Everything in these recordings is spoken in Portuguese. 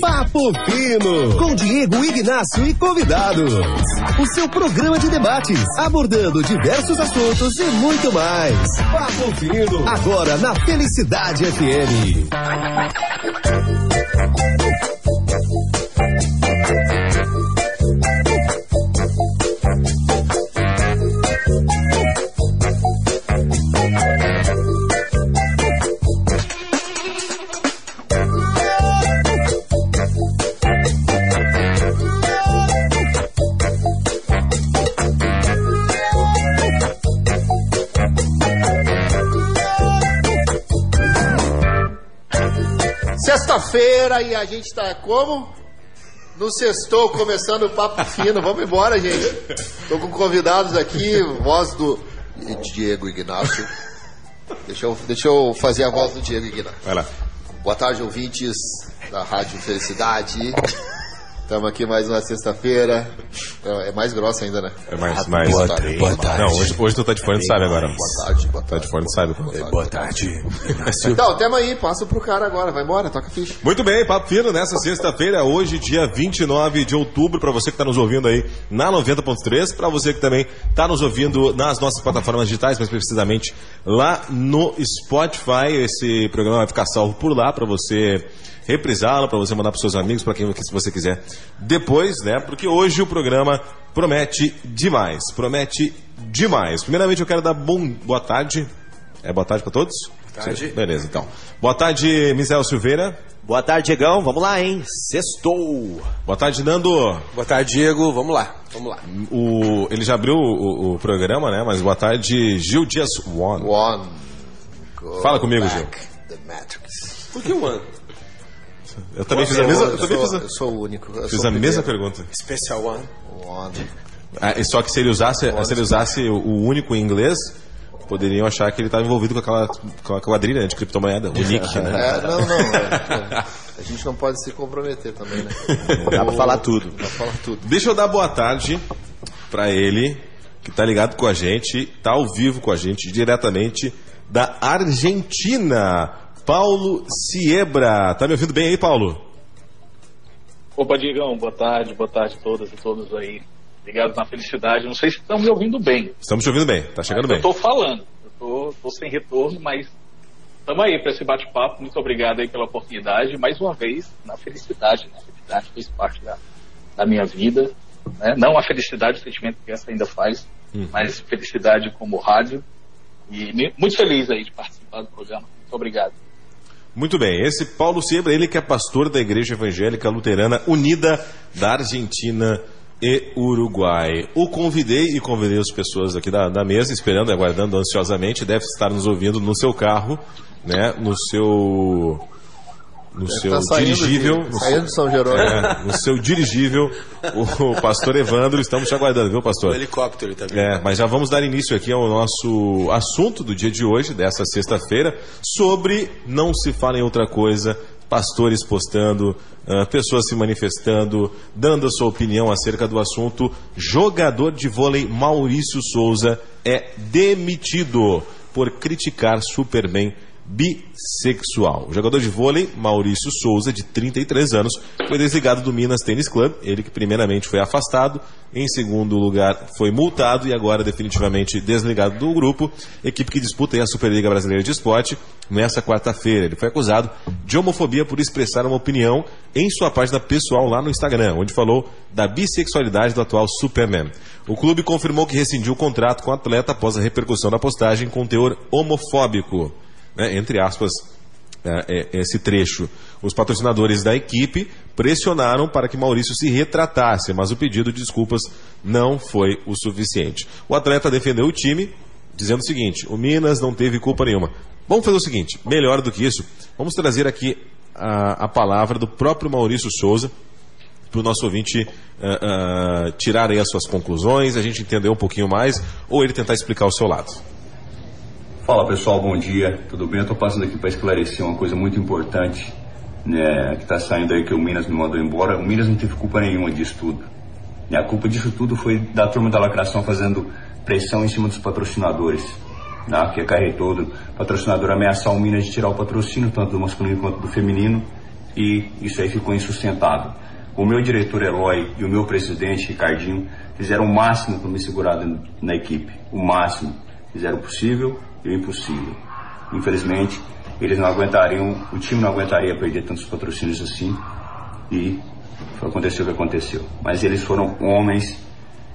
Papo Fino, com Diego Ignacio e convidados. O seu programa de debates, abordando diversos assuntos e muito mais. Papo Fino, agora na Felicidade FM. Sexta-feira e a gente tá como? No sextou, começando o papo fino. Vamos embora, gente. Tô com convidados aqui, voz do Diego Ignacio. Deixa eu, deixa eu fazer a voz do Diego Ignacio. Vai lá. Boa tarde, ouvintes da Rádio Felicidade. Estamos aqui mais uma sexta-feira. É mais grossa ainda, né? É mais, mais. Boa tarde. Boa tarde. Não, hoje, hoje tu tá de fone, tu sabe agora. Boa tarde, boa Tá tarde. de fone, sabe. Boa tarde. Então, tema aí, passa pro cara agora. Vai embora, toca ficha. Muito bem, Papo Fino nessa sexta-feira, hoje, dia 29 de outubro, para você que está nos ouvindo aí na 90.3, para você que também está nos ouvindo nas nossas plataformas digitais, mais precisamente lá no Spotify. Esse programa vai ficar salvo por lá para você reprisá-lo, para você mandar para seus amigos, para quem se você quiser depois, né? Porque hoje o programa promete demais, promete demais. Primeiramente eu quero dar bom, boa tarde. É boa tarde para todos? Boa tarde. Beleza, então. Boa tarde, Misael Silveira. Boa tarde, Diegão. Vamos lá, hein? Sextou. Boa tarde, Nando. Boa tarde, Diego. Vamos lá. Vamos lá. O, ele já abriu o, o programa, né? Mas boa tarde, Gil Dias One. One. Go Fala comigo, back The Matrix. Por que o ano? Eu também fiz a mesma, eu, também fiz a, eu sou o único. eu fiz a mesma pergunta. Special One. One. Ah, só que se ele usasse, se ele usasse o, único em inglês, poderiam achar que ele estava envolvido com aquela, com a quadrilha né, de criptomoeda, o Nick, né? É, não, não. é, a gente não pode se comprometer também, né? Dá pra falar tudo. Dá pra falar tudo. Deixa eu dar boa tarde pra ele, que tá ligado com a gente, tá ao vivo com a gente, diretamente da Argentina. Paulo Siebra. Tá me ouvindo bem aí, Paulo? Opa, Diegão, boa tarde, boa tarde a todas e todos aí. Ligados na felicidade. Não sei se estão me ouvindo bem. Estamos te ouvindo bem, tá chegando eu bem. estou falando, eu tô, tô sem retorno, mas estamos aí para esse bate-papo. Muito obrigado aí pela oportunidade. Mais uma vez, na felicidade, né? A felicidade fez parte da, da minha vida. Né? Não a felicidade, o sentimento que essa ainda faz, mas felicidade como rádio. E muito feliz aí de participar do programa. Muito obrigado. Muito bem, esse Paulo Siebra, ele que é pastor da Igreja Evangélica Luterana Unida da Argentina e Uruguai. O convidei e convidei as pessoas aqui da, da mesa, esperando aguardando ansiosamente, deve estar nos ouvindo no seu carro, né, no seu no seu tá dirigível, de- no, saindo de São Jerônimo. é, no seu dirigível, o, o pastor Evandro, estamos te aguardando, viu, pastor? O helicóptero também. É, mas já vamos dar início aqui ao nosso assunto do dia de hoje, dessa sexta-feira, sobre não se fala em outra coisa, pastores postando, ah, pessoas se manifestando, dando a sua opinião acerca do assunto. Jogador de vôlei Maurício Souza é demitido por criticar Superman bissexual. O jogador de vôlei, Maurício Souza, de 33 anos, foi desligado do Minas Tênis Club. Ele que primeiramente foi afastado, em segundo lugar foi multado e agora definitivamente desligado do grupo. Equipe que disputa a Superliga Brasileira de Esporte nessa quarta-feira. Ele foi acusado de homofobia por expressar uma opinião em sua página pessoal lá no Instagram, onde falou da bissexualidade do atual Superman. O clube confirmou que rescindiu o contrato com o atleta após a repercussão da postagem com teor homofóbico né, entre aspas, é, é, esse trecho. Os patrocinadores da equipe pressionaram para que Maurício se retratasse, mas o pedido de desculpas não foi o suficiente. O atleta defendeu o time, dizendo o seguinte: o Minas não teve culpa nenhuma. Vamos fazer o seguinte: melhor do que isso, vamos trazer aqui a, a palavra do próprio Maurício Souza para o nosso ouvinte ah, ah, tirar aí as suas conclusões, a gente entender um pouquinho mais, ou ele tentar explicar o seu lado. Fala pessoal, bom dia, tudo bem? Eu estou passando aqui para esclarecer uma coisa muito importante né, que está saindo aí que o Minas me mandou embora. O Minas não teve culpa nenhuma disso tudo. E a culpa disso tudo foi da turma da lacração fazendo pressão em cima dos patrocinadores. Né, que acarretou o patrocinador ameaçar o Minas de tirar o patrocínio, tanto do masculino quanto do feminino. e isso aí ficou insustentável. O meu diretor Eloy e o meu presidente Ricardinho fizeram o máximo para me segurar na equipe, o máximo. Fizeram o possível o impossível. Infelizmente, eles não aguentariam, o time não aguentaria perder tantos patrocínios assim e aconteceu o que aconteceu. Mas eles foram homens,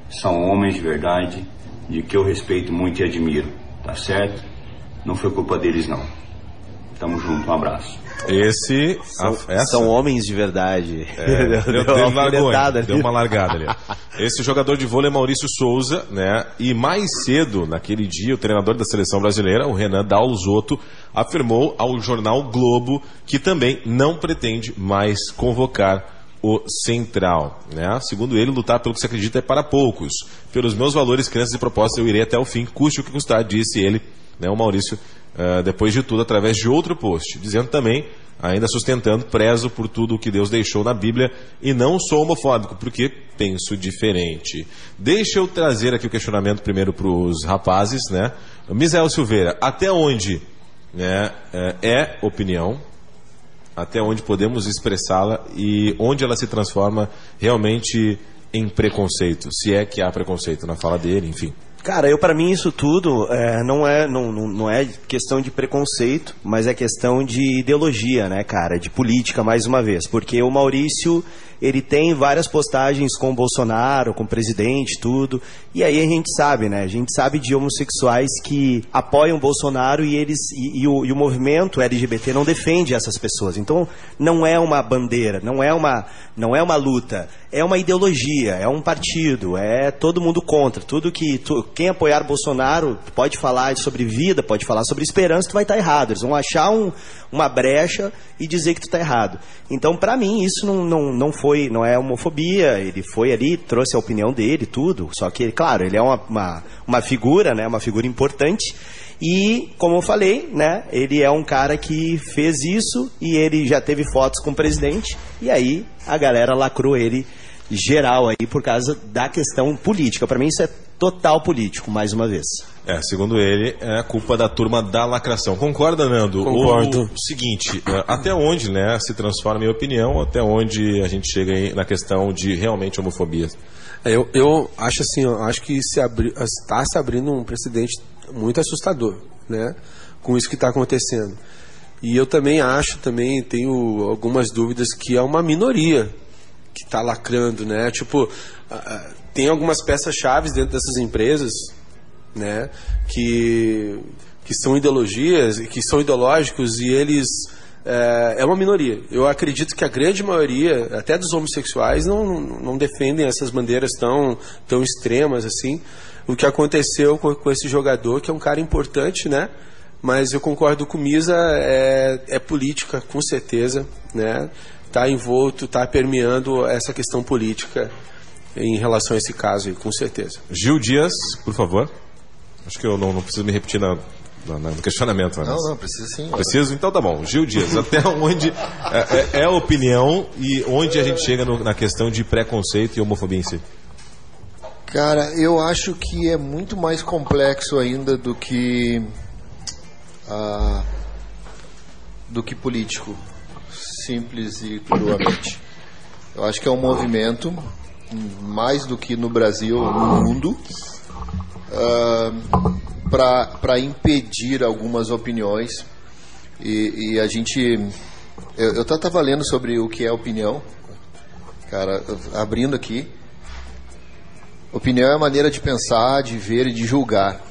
são homens de verdade, de que eu respeito muito e admiro, tá certo? Não foi culpa deles não. Tamo junto, um abraço. Esse. São, a- são homens de verdade. É, deu, Deu deu, uma ali. deu uma largada ali. Esse jogador de vôlei é Maurício Souza, né? E mais cedo, naquele dia, o treinador da seleção brasileira, o Renan Dalzotto, afirmou ao jornal Globo que também não pretende mais convocar o Central, né? Segundo ele, lutar pelo que se acredita é para poucos. Pelos meus valores, crenças e propostas, eu irei até o fim, custe o que custar, disse ele, né? O Maurício, ah, depois de tudo, através de outro post, dizendo também ainda sustentando, prezo por tudo o que Deus deixou na Bíblia e não sou homofóbico, porque penso diferente. Deixa eu trazer aqui o questionamento primeiro para os rapazes, né? Misael Silveira, até onde né, é, é opinião, até onde podemos expressá-la e onde ela se transforma realmente em preconceito, se é que há preconceito na fala dele, enfim. Cara, eu para mim isso tudo é, não, é, não, não, é questão de preconceito, mas é questão de ideologia, né, cara? De política, mais uma vez. Porque o Maurício, ele tem várias postagens com o Bolsonaro, com o presidente, tudo. E aí a gente sabe, né? A gente sabe de homossexuais que apoiam o Bolsonaro e eles e, e o, e o movimento LGBT não defende essas pessoas. Então não é uma bandeira, não é uma, não é uma luta, é uma ideologia, é um partido, é todo mundo contra. Tudo que tu- quem apoiar Bolsonaro pode falar sobre vida, pode falar sobre esperança, tu vai estar errado. Eles vão achar um, uma brecha e dizer que tu está errado. Então, para mim, isso não, não, não foi, não é homofobia. Ele foi ali, trouxe a opinião dele, tudo. Só que, claro, ele é uma, uma, uma figura, né? Uma figura importante. E, como eu falei, né? Ele é um cara que fez isso e ele já teve fotos com o presidente. E aí a galera lacrou ele geral aí por causa da questão política. Para mim isso é total político, mais uma vez. É, segundo ele, é a culpa da turma da lacração. Concorda, Nando? Concordo. O seguinte, é, até onde, né, se transforma, minha opinião, até onde a gente chega aí na questão de realmente homofobia? É, Eu, eu acho assim, eu acho que se abri, está se abrindo um precedente muito assustador, né? Com isso que está acontecendo. E eu também acho, também tenho algumas dúvidas que é uma minoria que está lacrando, né? Tipo, tem algumas peças chaves dentro dessas empresas, né? Que que são ideologias, que são ideológicos e eles é, é uma minoria. Eu acredito que a grande maioria, até dos homossexuais, não, não defendem essas bandeiras tão, tão extremas assim. O que aconteceu com, com esse jogador, que é um cara importante, né? Mas eu concordo com o Misa, é, é política, com certeza, né? Está envolto, está permeando essa questão política em relação a esse caso aí, com certeza. Gil Dias, por favor. Acho que eu não, não preciso me repetir na, na- no questionamento. né? Não, não, precisa sim. Preciso? Então tá bom. Gil Dias, até onde é, é- é a opinião e onde a gente chega no- na questão de preconceito e homofobia em si? Cara, eu acho que é muito mais complexo ainda do que ah, do que político, simples e cruamente. Eu acho que é um movimento mais do que no Brasil, no mundo, para impedir algumas opiniões e, e a gente eu, estava lendo sobre o que é opinião, cara, abrindo aqui. Opinião é a maneira de pensar, de ver e de julgar.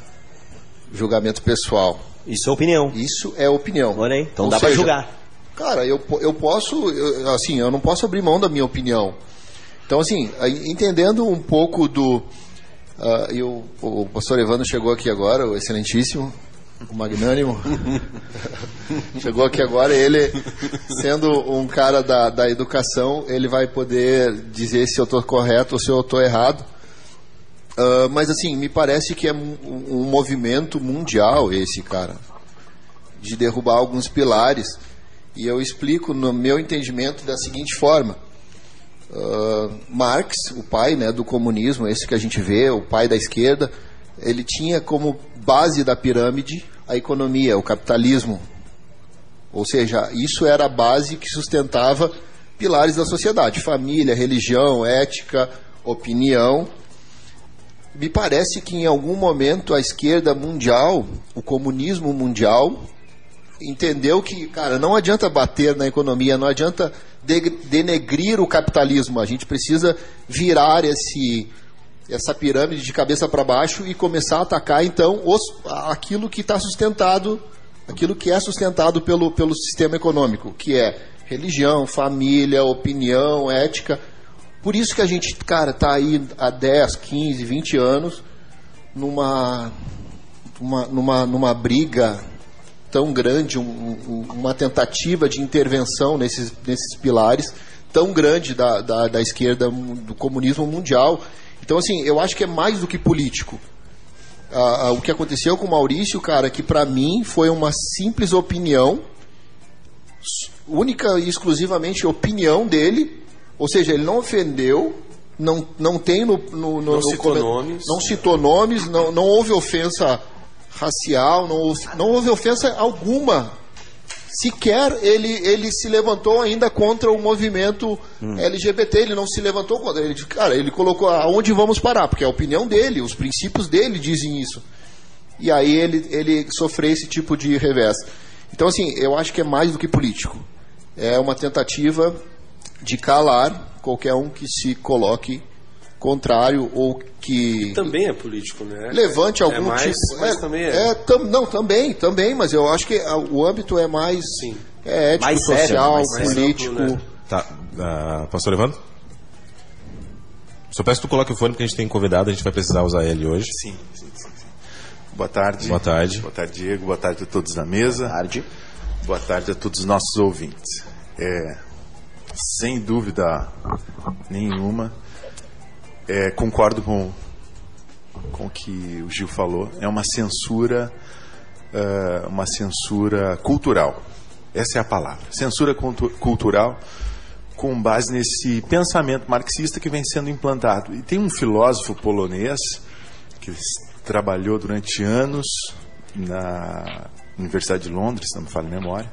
Julgamento pessoal. Isso é opinião. Isso é opinião. Olha aí, então Ou dá seja, julgar. Cara, eu, eu posso, eu- assim, eu não posso abrir mão da minha opinião. Então, assim, entendendo um pouco do. Ah, e o, o pastor Evandro chegou aqui agora, o excelentíssimo, o magnânimo. chegou aqui agora, ele, sendo um cara da, da educação, ele vai poder dizer se eu estou correto ou se eu estou errado. Ah, mas, assim, me parece que é um, um movimento mundial esse, cara de derrubar alguns pilares. E eu explico no meu entendimento da seguinte forma: Ah, Marx, o pai né, do comunismo, esse que a gente vê, o pai da esquerda, ele tinha como base da pirâmide a economia, o capitalismo. Ou seja, isso era a base que sustentava pilares da sociedade: família, religião, ética, opinião. Me parece que em algum momento a esquerda mundial, o comunismo mundial, entendeu que, cara, não adianta bater na economia, não adianta denegrir o capitalismo. A gente precisa virar esse essa pirâmide de cabeça para baixo e começar a atacar então os, aquilo que está sustentado, aquilo que é sustentado pelo, pelo sistema econômico, que é religião, família, opinião, ética. Por isso que a gente, cara, está aí há 10, 15, 20 anos numa, uma, numa, numa briga tão grande, um, um, uma tentativa de intervenção nesses, nesses pilares tão grande da, da, da esquerda, do comunismo mundial. Então, assim, eu acho que é mais do que político. Ah, ah, o que aconteceu com o Maurício, cara, que para mim foi uma simples opinião, única e exclusivamente opinião dele, ou seja, ele não ofendeu, não, não tem no. no, no não, citou no, nomes, não citou nomes, não, não houve ofensa racial, não houve, não houve ofensa alguma. Sequer ele, ele se levantou ainda contra o movimento hum. LGBT, ele não se levantou contra. Ele, cara, ele colocou aonde vamos parar, porque é a opinião dele, os princípios dele dizem isso. E aí ele, ele sofreu esse tipo de revés. Então, assim, eu acho que é mais do que político. É uma tentativa de calar qualquer um que se coloque contrário ou que também é político, né? Levante algum é mais, tipo, mas é, também é. é tam, não, também, também, mas eu acho que o âmbito é mais Sim. é ético, Mais sério, social, mais sério. político. Mais amplo, né? Tá, uh, pastor Evandro? Só peço que tu coloque o fone porque a gente tem convidado, a gente vai precisar usar ele hoje. Sim, sim, sim, sim. Boa tarde. Boa tarde. Boa tarde, Diego. Boa tarde a todos na mesa. Boa tarde. Boa tarde a todos os nossos ouvintes. É, sem dúvida nenhuma, é, concordo com, com o que o Gil falou. É uma censura, uh, uma censura cultural. Essa é a palavra. Censura cultu cultural com base nesse pensamento marxista que vem sendo implantado. E tem um filósofo polonês que trabalhou durante anos na Universidade de Londres, não me falha a memória,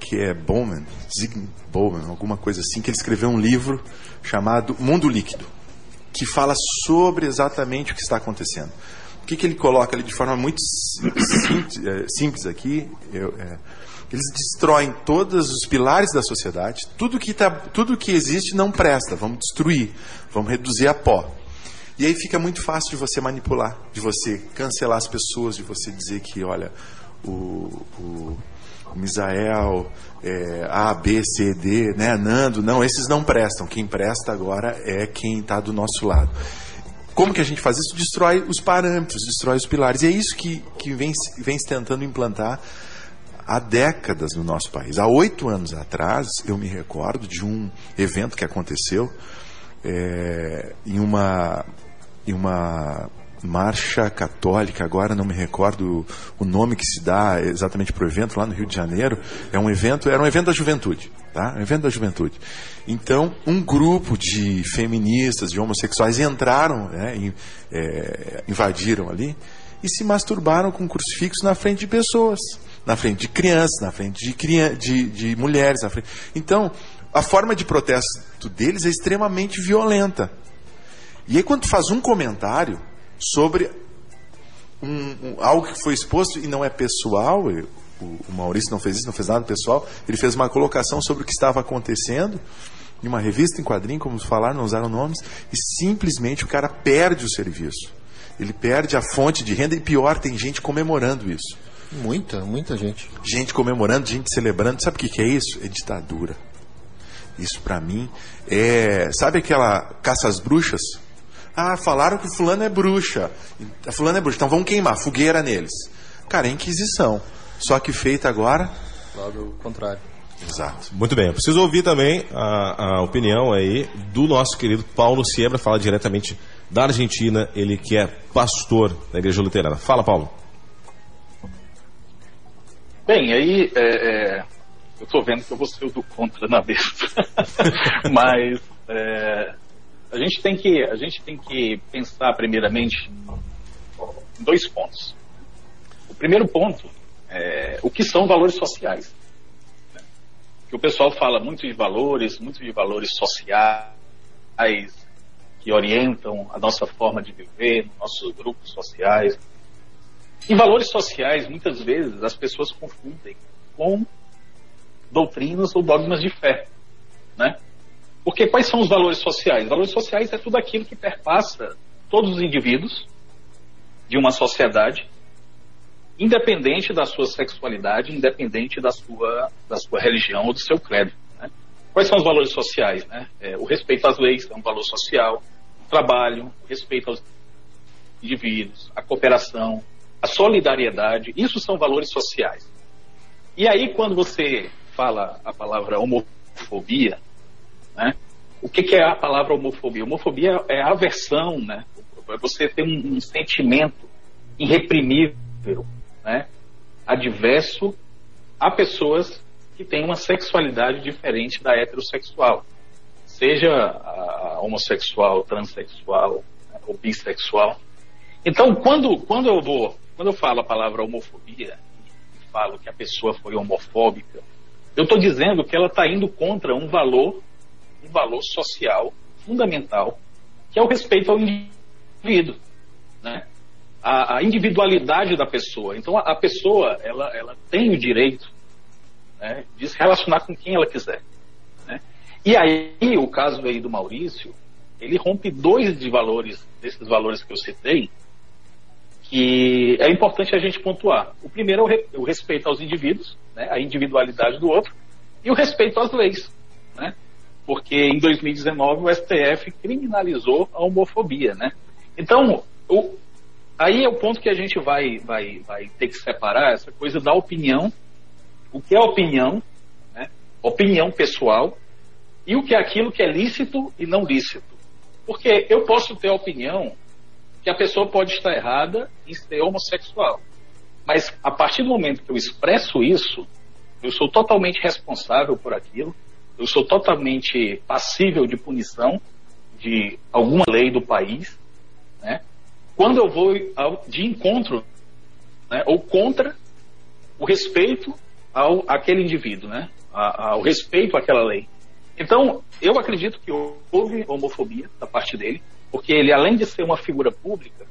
que é Bowman, Zygmunt Bowman, alguma coisa assim, que ele escreveu um livro chamado Mundo Líquido que fala sobre exatamente o que está acontecendo. O que, que ele coloca ali de forma muito simples, é, simples aqui? Eu, é, eles destroem todos os pilares da sociedade, tudo que, tá, tudo que existe não presta, vamos destruir, vamos reduzir a pó. E aí fica muito fácil de você manipular, de você cancelar as pessoas, de você dizer que, olha, o o Misael, é, A, B, C, D, né, Nando, não, esses não prestam. Quem presta agora é quem está do nosso lado. Como que a gente faz isso? Destrói os parâmetros, destrói os pilares. E é isso que, que vem, vem se tentando implantar há décadas no nosso país. Há oito anos atrás, eu me recordo de um evento que aconteceu é, em uma, em uma marcha católica, agora não me recordo o nome que se dá exatamente para o evento, lá no Rio de Janeiro. É um evento, era um evento da juventude, tá? Um evento da juventude. Então, um grupo de feministas, de homossexuais entraram, né, e, é, invadiram ali e se masturbaram com crucifixos na frente de pessoas, na frente de crianças, na frente de, de, de mulheres. Frente... Então, a forma de protesto deles é extremamente violenta. E aí, quando tu faz um comentário, sobre um, um, algo que foi exposto e não é pessoal. o, o Maurício não fez isso, não fez nada pessoal. Ele fez uma colocação sobre o que estava acontecendo em uma revista em quadrinho, como falar, não usaram nomes, e simplesmente o cara perde o serviço. Ele perde a fonte de renda e pior, tem gente comemorando isso. Muita, muita gente. Gente comemorando, gente celebrando. Sabe o que, que é isso? É ditadura. Isso para mim é. Sabe aquela caça às bruxas? Ah, falaram que fulano é bruxa. A fulano é bruxa, então vamos queimar, fogueira neles. Cara, é Inquisição. Só que feita agora. Logo o contrário. Exato. Muito bem, eu preciso ouvir também a, a opinião aí do nosso querido Paulo Siebra, fala diretamente da Argentina, ele que é pastor da Igreja Luterana. Fala, Paulo. Bem, aí é, é, eu estou vendo que eu vou ser o do contra na mesa. Mas é, a gente tem que, a gente tem que pensar primeiramente em dois pontos. O primeiro ponto é o que são valores sociais. que o pessoal fala muito de valores, muito de valores sociais, que orientam a nossa forma de viver, nossos grupos sociais. E valores sociais, muitas vezes, as pessoas confundem com doutrinas ou dogmas de fé, né? Porque quais são os valores sociais? Valores sociais é tudo aquilo que perpassa todos os indivíduos de uma sociedade, independente da sua sexualidade, independente da sua, da sua religião ou do seu credo. Né? Quais são os valores sociais? Né? É, o respeito às leis é um valor social, o trabalho, o respeito aos indivíduos, a cooperação, a solidariedade, isso são valores sociais. E aí, quando você fala a palavra homofobia, né, o que, que, é a palavra homofobia? Homofobia é aversão, né? É você ter um, um sentimento irreprimível, né? adverso a pessoas que têm uma sexualidade diferente da heterossexual. Seja a homossexual, transexual né, ou bissexual. Então, quando, quando eu vou, quando eu falo a palavra homofobia, falo que a pessoa foi homofóbica, eu estou dizendo que ela está indo contra um valor, um valor social fundamental, que é o respeito ao indivíduo, né? A, a individualidade da pessoa. Então, a, a, pessoa, ela, ela tem o direito né, de se relacionar com quem ela quiser. Né? E aí, o caso aí do Maurício, ele rompe dois de valores, desses valores que eu citei, que é importante a gente pontuar. O primeiro é o, re, o respeito aos indivíduos, né, a individualidade do outro, e o respeito às leis. Né? Porque em 2019 o STF criminalizou a homofobia. Né? Então, o, aí é o ponto que a gente vai, vai, vai ter que separar essa coisa da opinião, o que é opinião, né? opinião pessoal, e o que é aquilo que é lícito e não lícito. Porque eu posso ter a opinião que a pessoa pode estar errada em ser homossexual. Mas a partir do momento que eu expresso isso, eu sou totalmente responsável por aquilo, eu sou totalmente passível de punição de alguma lei do país, né? Quando eu vou de encontro, né, ou contra o respeito ao aquele indivíduo, né? ao respeito àquela lei. Então, eu acredito que houve homofobia da parte dele, porque ele, além de ser uma figura pública,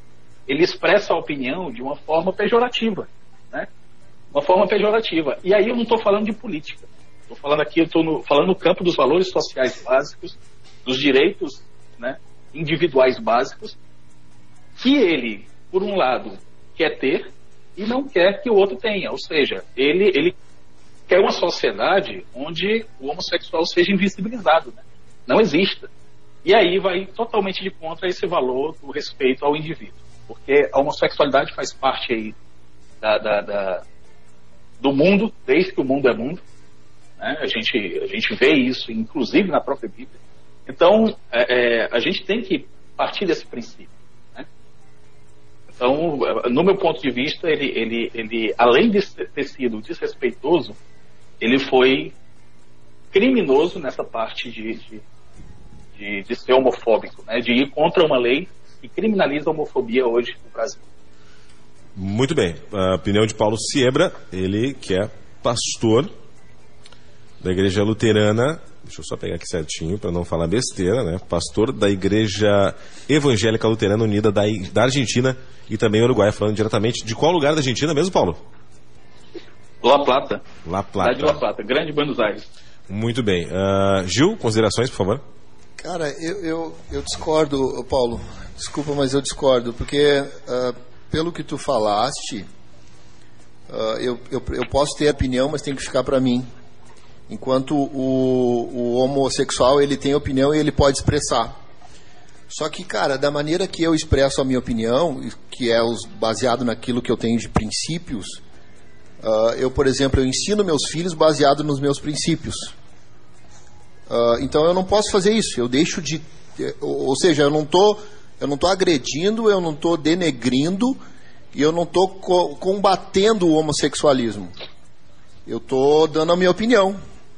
ele expressa a opinião de uma forma pejorativa, né? Uma forma pejorativa. E aí eu não estou falando de política. Estou falando aqui, eu estou falando no campo dos valores sociais básicos, dos direitos né, individuais básicos, que ele, por um lado, quer ter e não quer que o outro tenha. Ou seja, ele, ele quer uma sociedade onde o homossexual seja invisibilizado, né? não exista. E aí vai totalmente de contra esse valor do respeito ao indivíduo. Porque a homossexualidade faz parte aí da, da, da do mundo, desde que o mundo é mundo. Né? A, gente, a gente vê isso, inclusive na própria Bíblia. Então, é, é, a gente tem que partir desse princípio. Né? Então, no meu ponto de vista, ele, ele, ele, além de ter sido desrespeitoso, ele foi criminoso nessa parte de, de de, de ser homofóbico, né, de ir contra uma lei que criminaliza a homofobia hoje no Brasil. Muito bem. A opinião de Paulo Siebra, ele que é pastor da Igreja Luterana, deixa eu só pegar aqui certinho para não falar besteira, né? Pastor da Igreja Evangélica Luterana Unida da, da Argentina e também Uruguai, falando diretamente de qual lugar da Argentina mesmo, Paulo? La Plata. La Plata. Cidade de La Plata, Grande Buenos Aires. Muito bem. Uh, Gil, considerações, por favor. Cara, eu, eu, eu discordo, Paulo. Desculpa, mas eu discordo, porque uh, pelo que tu falaste, uh, eu, eu, eu, posso ter opinião, mas tem que ficar para mim. Enquanto o, o homossexual ele tem opinião e ele pode expressar. Só que, cara, da maneira que eu expresso a minha opinião, que é os, baseado naquilo que eu tenho de princípios, uh, eu, por exemplo, eu ensino meus filhos baseado nos meus princípios. Uh, então eu não posso fazer isso. Eu deixo de, ou seja, eu não tô, eu não tô agredindo, eu não tô denegrindo e eu não tô co combatendo o homossexualismo. Eu tô dando a minha opinião.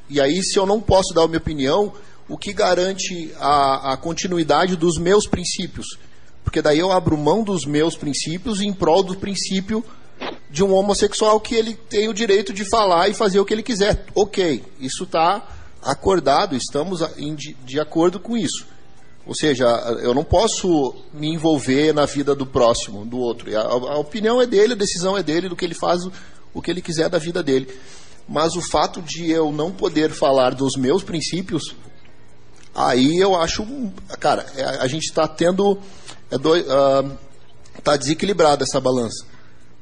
E aí, se eu não posso dar a minha opinião, o que garante a, a continuidade dos meus princípios? Porque daí eu abro mão dos meus princípios em prol do princípio de um homossexual que ele tem o direito de falar e fazer o que ele quiser. Ok, isso está acordado, estamos de, acordo com isso. Ou seja, eu não posso me envolver na vida do próximo, do outro. A, opinião é dele, a decisão é dele, do que ele faz, o que ele quiser da vida dele. Mas o fato de eu não poder falar dos meus princípios, aí eu acho. Cara, é- a gente está tendo. É doi- ah, tá desequilibrada essa balança.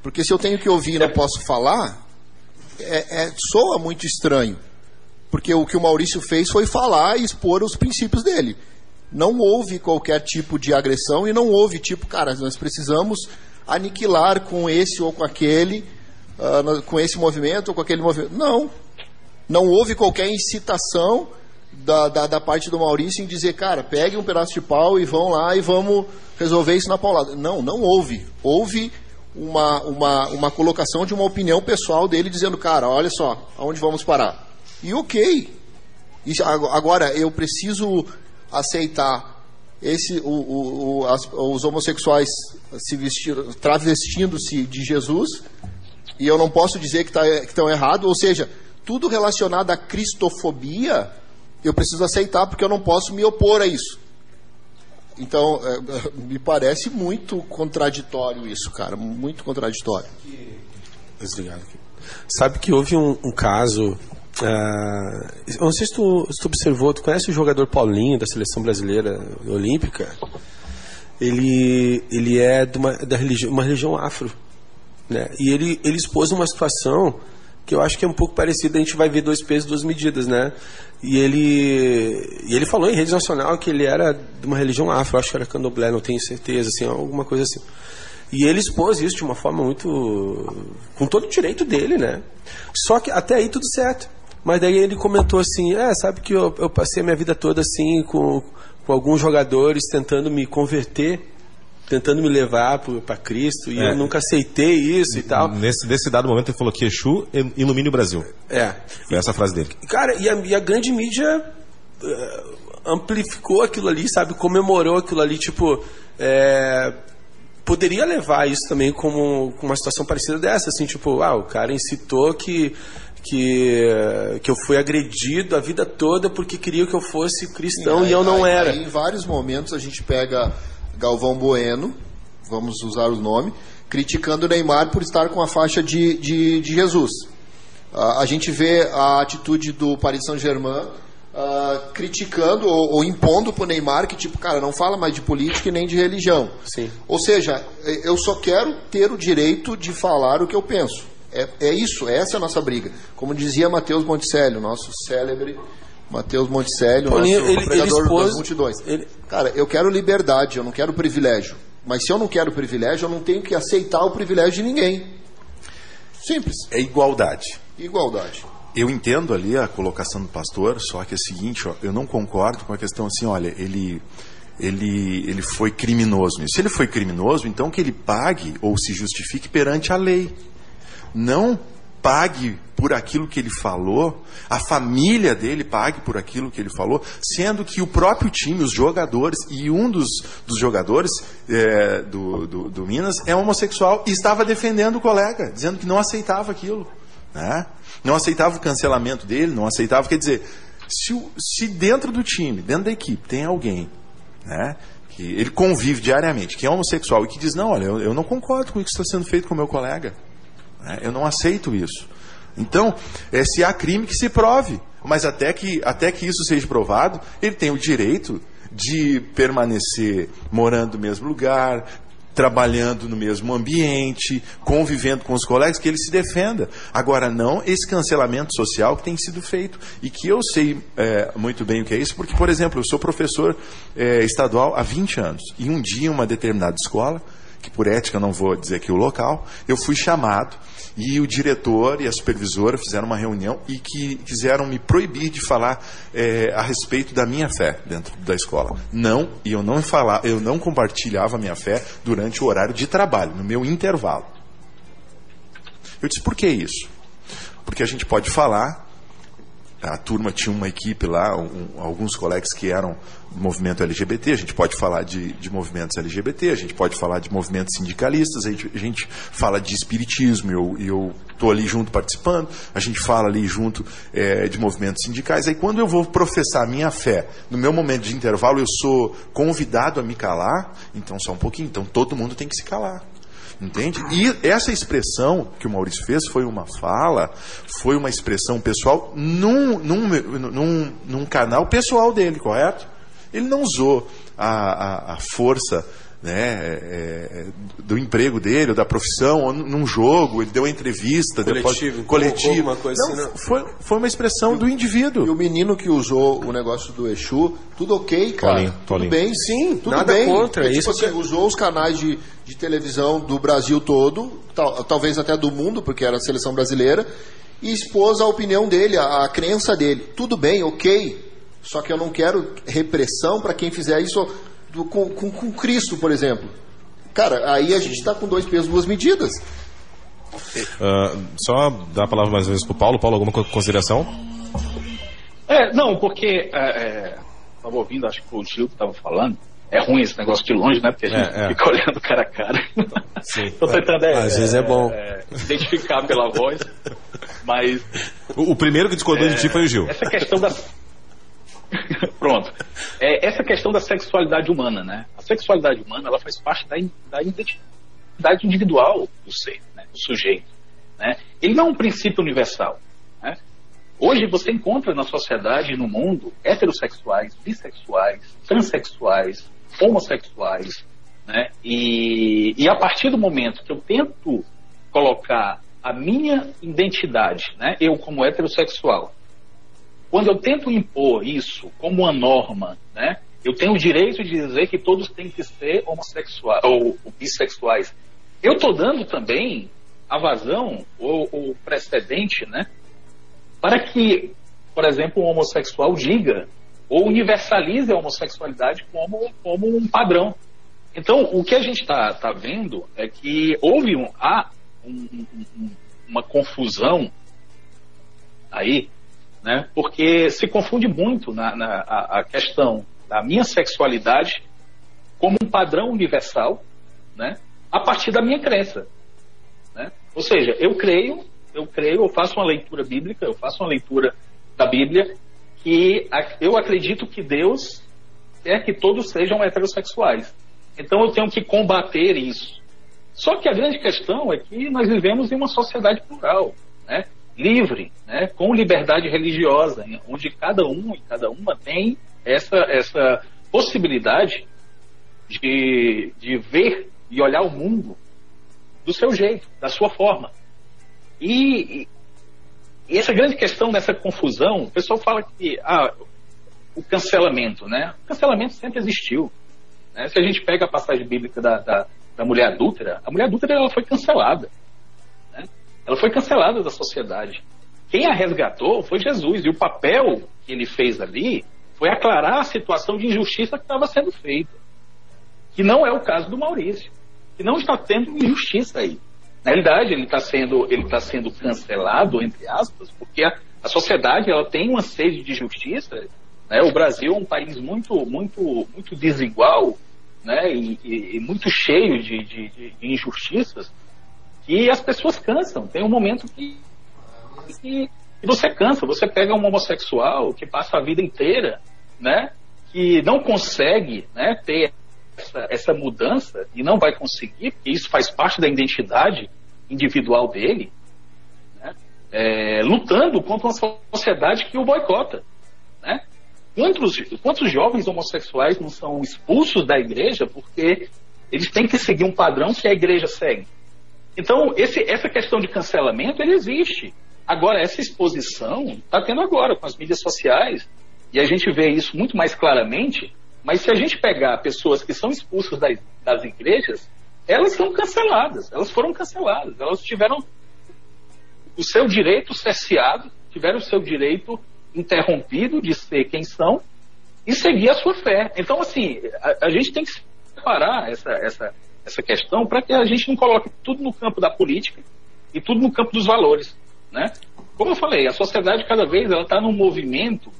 Porque se eu tenho que ouvir e não posso falar, é, é- soa muito estranho. Porque o que o Maurício fez foi falar e expor os princípios dele. Não houve qualquer tipo de agressão e não houve tipo, cara, nós precisamos aniquilar com esse ou com aquele, ah, com esse movimento ou com aquele movimento. Não. Não houve qualquer incitação da, da, da parte do Maurício em dizer, cara, pegue um pedaço de pau e vão lá e vamos resolver isso na paulada. Não, não houve. Houve uma, uma, uma colocação de uma opinião pessoal dele dizendo, cara, olha só, aonde vamos parar? E ok. Ag- agora, eu preciso aceitar esse, o, o, o- as- os homossexuais se vestindo, travestindo-se de Jesus e eu não posso dizer que tá, estão errados, ou seja, tudo relacionado à cristofobia, eu preciso aceitar porque eu não posso me opor a isso. Então, é, me parece muito contraditório isso, cara, muito contraditório. Desligado aqui. Sabe que houve um, um caso. eu não sei se tu, se tu observou, tu conhece o jogador Paulinho da seleção brasileira olímpica? Ele, ele é de uma, da uma religião afro. Né? E ele, ele expôs uma situação que eu acho que é um pouco parecida, a gente vai ver dois pesos, duas medidas, né? E ele, e ele falou em rede nacional que ele era de uma religião afro, acho que era candomblé, não tenho certeza, assim, alguma coisa assim. E ele expôs isso de uma forma muito. com todo o direito dele, né? Só que até aí tudo certo. Mas daí ele comentou assim: é, sabe que eu, eu passei a minha vida toda assim, com, com alguns jogadores tentando me converter, tentando me levar para Cristo, e É. eu nunca aceitei isso e tal. Nesse, nesse dado momento ele falou que Exu ilumine o Brasil. É. Foi essa a frase dele. Cara, e a, e a grande mídia eh, amplificou aquilo ali, sabe? Comemorou aquilo ali, tipo. é, poderia levar isso também como, como uma situação parecida dessa, assim, tipo, ah, o cara incitou que. Que, que eu fui agredido a vida toda porque queria que eu fosse cristão Aí- e eu não aí- era. aí, em vários momentos a gente pega Galvão Bueno, vamos usar o nome, criticando o Neymar por estar com a faixa de, de, de Jesus. Ah, a gente vê a atitude do Paris Saint-Germain ah, criticando ou, ou impondo para o Neymar que, tipo, cara, não fala mais de política e nem de religião. Sim. Ou seja, eu só quero ter o direito de falar o que eu penso. É, é isso, essa é a nossa briga. Como dizia Matheus Monticelli, nosso célebre Matheus Monticelli, o Paulinho, nosso ele- ele pregador expôs- das multidões. ele- Cara, eu quero liberdade, eu não quero privilégio. Mas se eu não quero privilégio, eu não tenho que aceitar o privilégio de ninguém. Simples. É igualdade. Igualdade. Eu entendo ali a colocação do pastor, só que é o seguinte, ó, eu não concordo com a questão assim, olha, ele ele ele foi criminoso. Se ele foi criminoso, então que ele pague ou se justifique perante a lei. Não pague por aquilo que ele falou, a família dele pague por aquilo que ele falou, sendo que o próprio time, os jogadores, e um dos, dos jogadores é, do, do, do Minas é homossexual e estava defendendo o colega, dizendo que não aceitava aquilo. Né? Não aceitava o cancelamento dele, não aceitava. Quer dizer, se, se dentro do time, dentro da equipe, tem alguém né, que ele convive diariamente, que é homossexual e que diz: Não, olha, eu, eu não concordo com o que está sendo feito com o meu colega. Né, Eu não aceito isso. Então, é, se há crime, que se prove. Mas até que, até que isso seja provado, ele tem o direito de permanecer morando no mesmo lugar, trabalhando no mesmo ambiente, convivendo com os colegas, que ele se defenda. Agora, não esse cancelamento social que tem sido feito. E que eu sei é, muito bem o que é isso, porque, por exemplo, eu sou professor é, estadual há 20 anos. E um dia, em uma determinada escola, que por ética não vou dizer aqui o local, eu fui chamado e o diretor e a supervisora fizeram uma reunião e que quiseram me proibir de falar eh, a respeito da minha fé dentro da escola. Não, e eu não falar, eu não compartilhava a minha fé durante o horário de trabalho, no meu intervalo. Eu disse, por que isso? Porque a gente pode falar a turma tinha uma equipe lá, um, alguns colegas que eram do movimento LGBT, a gente pode falar de, de movimentos LGBT, a gente pode falar de movimentos sindicalistas, a gente, a gente fala de espiritismo, e eu, estou ali junto participando, a gente fala ali junto é, de movimentos sindicais. Aí quando eu vou professar a minha fé, no meu momento de intervalo, eu sou convidado a me calar, então só um pouquinho, então todo mundo tem que se calar. Entende? E essa expressão que o Maurício fez foi uma fala, foi uma expressão pessoal num, num, num, num canal pessoal dele, correto? Ele não usou a, a, a força né, é, é, do emprego dele, da profissão, num jogo, ele deu uma entrevista, coletivo, depois, coletivo. Uma coisa não, assim, não. Foi, foi uma expressão do indivíduo. E o menino que usou o negócio do Exu, tudo ok, cara. Tolinho, tudo bem, sim, tudo Nada bem. contra, É, tipo isso assim, que- usou os canais de, de televisão do Brasil todo, tal- talvez até do mundo, porque era a seleção brasileira, e expôs a opinião dele, a, a crença dele. Tudo bem, ok. Só que eu não quero repressão para quem fizer isso do- com, com, com Cristo, por exemplo. Cara, aí a gente está com dois pesos, duas medidas. Ah, só dar a palavra mais uma vez pro Paulo. Paulo, alguma co- consideração? É, não, porque é, estava ouvindo, acho que o Gil que estava falando. É ruim esse negócio de longe, né? Porque a gente É, é. fica olhando cara a cara. Sim. Tô tentando é, Às vezes é bom. é, identificar pela voz, mas O, o primeiro que discordou de ti foi o Gil. essa questão da pronto. É, essa questão da sexualidade humana né? A sexualidade humana ela faz parte da, da identidade individual do ser né? do sujeito né? Ele não é um princípio universal né? hoje você encontra na sociedade e no mundo heterossexuais bissexuais transexuais homossexuais né? E, e a partir do momento que eu tento colocar a minha identidade né? Eu como heterossexual quando eu tento impor isso como uma norma, né, eu tenho o direito de dizer que todos têm que ser homossexuais ou, ou bissexuais. Eu estou dando também a vazão ou o precedente, né, para que, por exemplo, um homossexual diga ou universalize a homossexualidade como, como um padrão. Então, o que a gente está tá vendo é que houve um, há um- um- um- uma confusão aí né? Porque se confunde muito na, na- a, a questão da minha sexualidade como um padrão universal, né? A partir da minha crença, né? Ou seja, eu creio, eu creio, eu faço uma leitura bíblica, eu faço uma leitura da Bíblia que eu acredito que Deus quer que todos sejam heterossexuais. Então eu tenho que combater isso. Só que a grande questão é que nós vivemos em uma sociedade plural, né? Livre, né? com liberdade religiosa, onde cada um e cada uma tem essa, essa possibilidade de, de ver e olhar o mundo do seu jeito, da sua forma. E- e essa grande questão dessa confusão, o pessoal fala que ah, o cancelamento, né? O cancelamento sempre existiu. né? Se a gente pega a passagem bíblica da, da, da mulher adúltera, a mulher adúltera ela foi cancelada. Ela foi cancelada da sociedade. Quem a resgatou foi Jesus. E o papel que ele fez ali foi aclarar a situação de injustiça que estava sendo feita. Que não é o caso do Maurício. Que não está tendo injustiça aí. Na realidade, ele está sendo, ele está sendo cancelado, entre aspas, porque a, a sociedade ela tem uma sede de justiça. Né? O Brasil é um país muito, muito, muito desigual né? e, e- e muito cheio de- de- de injustiças que as pessoas cansam. Tem um momento que, que, que você cansa. Você pega um homossexual que passa a vida inteira, né? Que não consegue, né? Ter essa, essa mudança e não vai conseguir, porque isso faz parte da identidade individual dele, né? É, lutando contra uma sociedade que o boicota, né? Quantos, quantos jovens homossexuais não são expulsos da igreja porque eles têm que seguir um padrão que a igreja segue? Então, esse- essa questão de cancelamento, ele existe. Agora, essa exposição está tendo agora com as mídias sociais, e a gente vê isso muito mais claramente, mas se a gente pegar pessoas que são expulsas das, das igrejas, elas são canceladas, elas foram canceladas, elas tiveram o seu direito cerceado, tiveram o seu direito interrompido de ser quem são e seguir a sua fé. Então, assim, a, a gente tem que separar essa, essa, essa questão para que a gente não coloque tudo no campo da política e tudo no campo dos valores, né? como eu falei, a sociedade cada vez ela está num movimento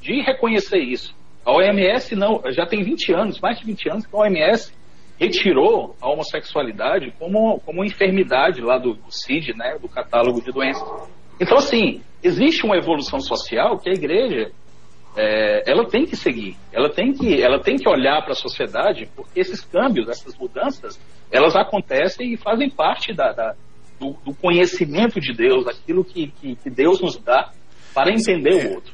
de reconhecer isso. A OMS não, já tem 20 anos, mais de 20 anos que a OMS retirou a homossexualidade como, como enfermidade lá do, do CID, né, do catálogo de doenças. Então, assim, existe uma evolução social que a igreja é, ela tem que seguir, ela tem que, ela tem que olhar para a sociedade, porque esses câmbios, essas mudanças, elas acontecem e fazem parte da, da do, do, conhecimento de Deus, daquilo que, que, que Deus nos dá para entender é, o outro.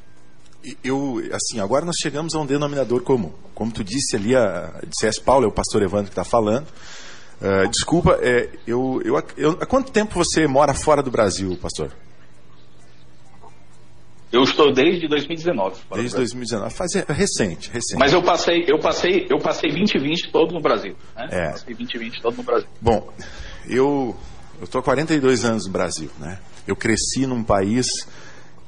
Eu, assim, agora nós chegamos a um denominador comum. Como tu disse ali, a, disseste, Paulo, é o pastor Evandro que está falando. Uh, desculpa, é, eu, eu, eu, há quanto tempo você mora fora do Brasil, pastor? Eu estou desde 2019. Desde 2019, faz é, recente, recente. Mas eu passei, eu passei, eu passei 2020 todo no Brasil. Né? É. Passei 2020 todo no Brasil. Bom, eu eu estou há 42 anos no Brasil, né? Eu cresci num país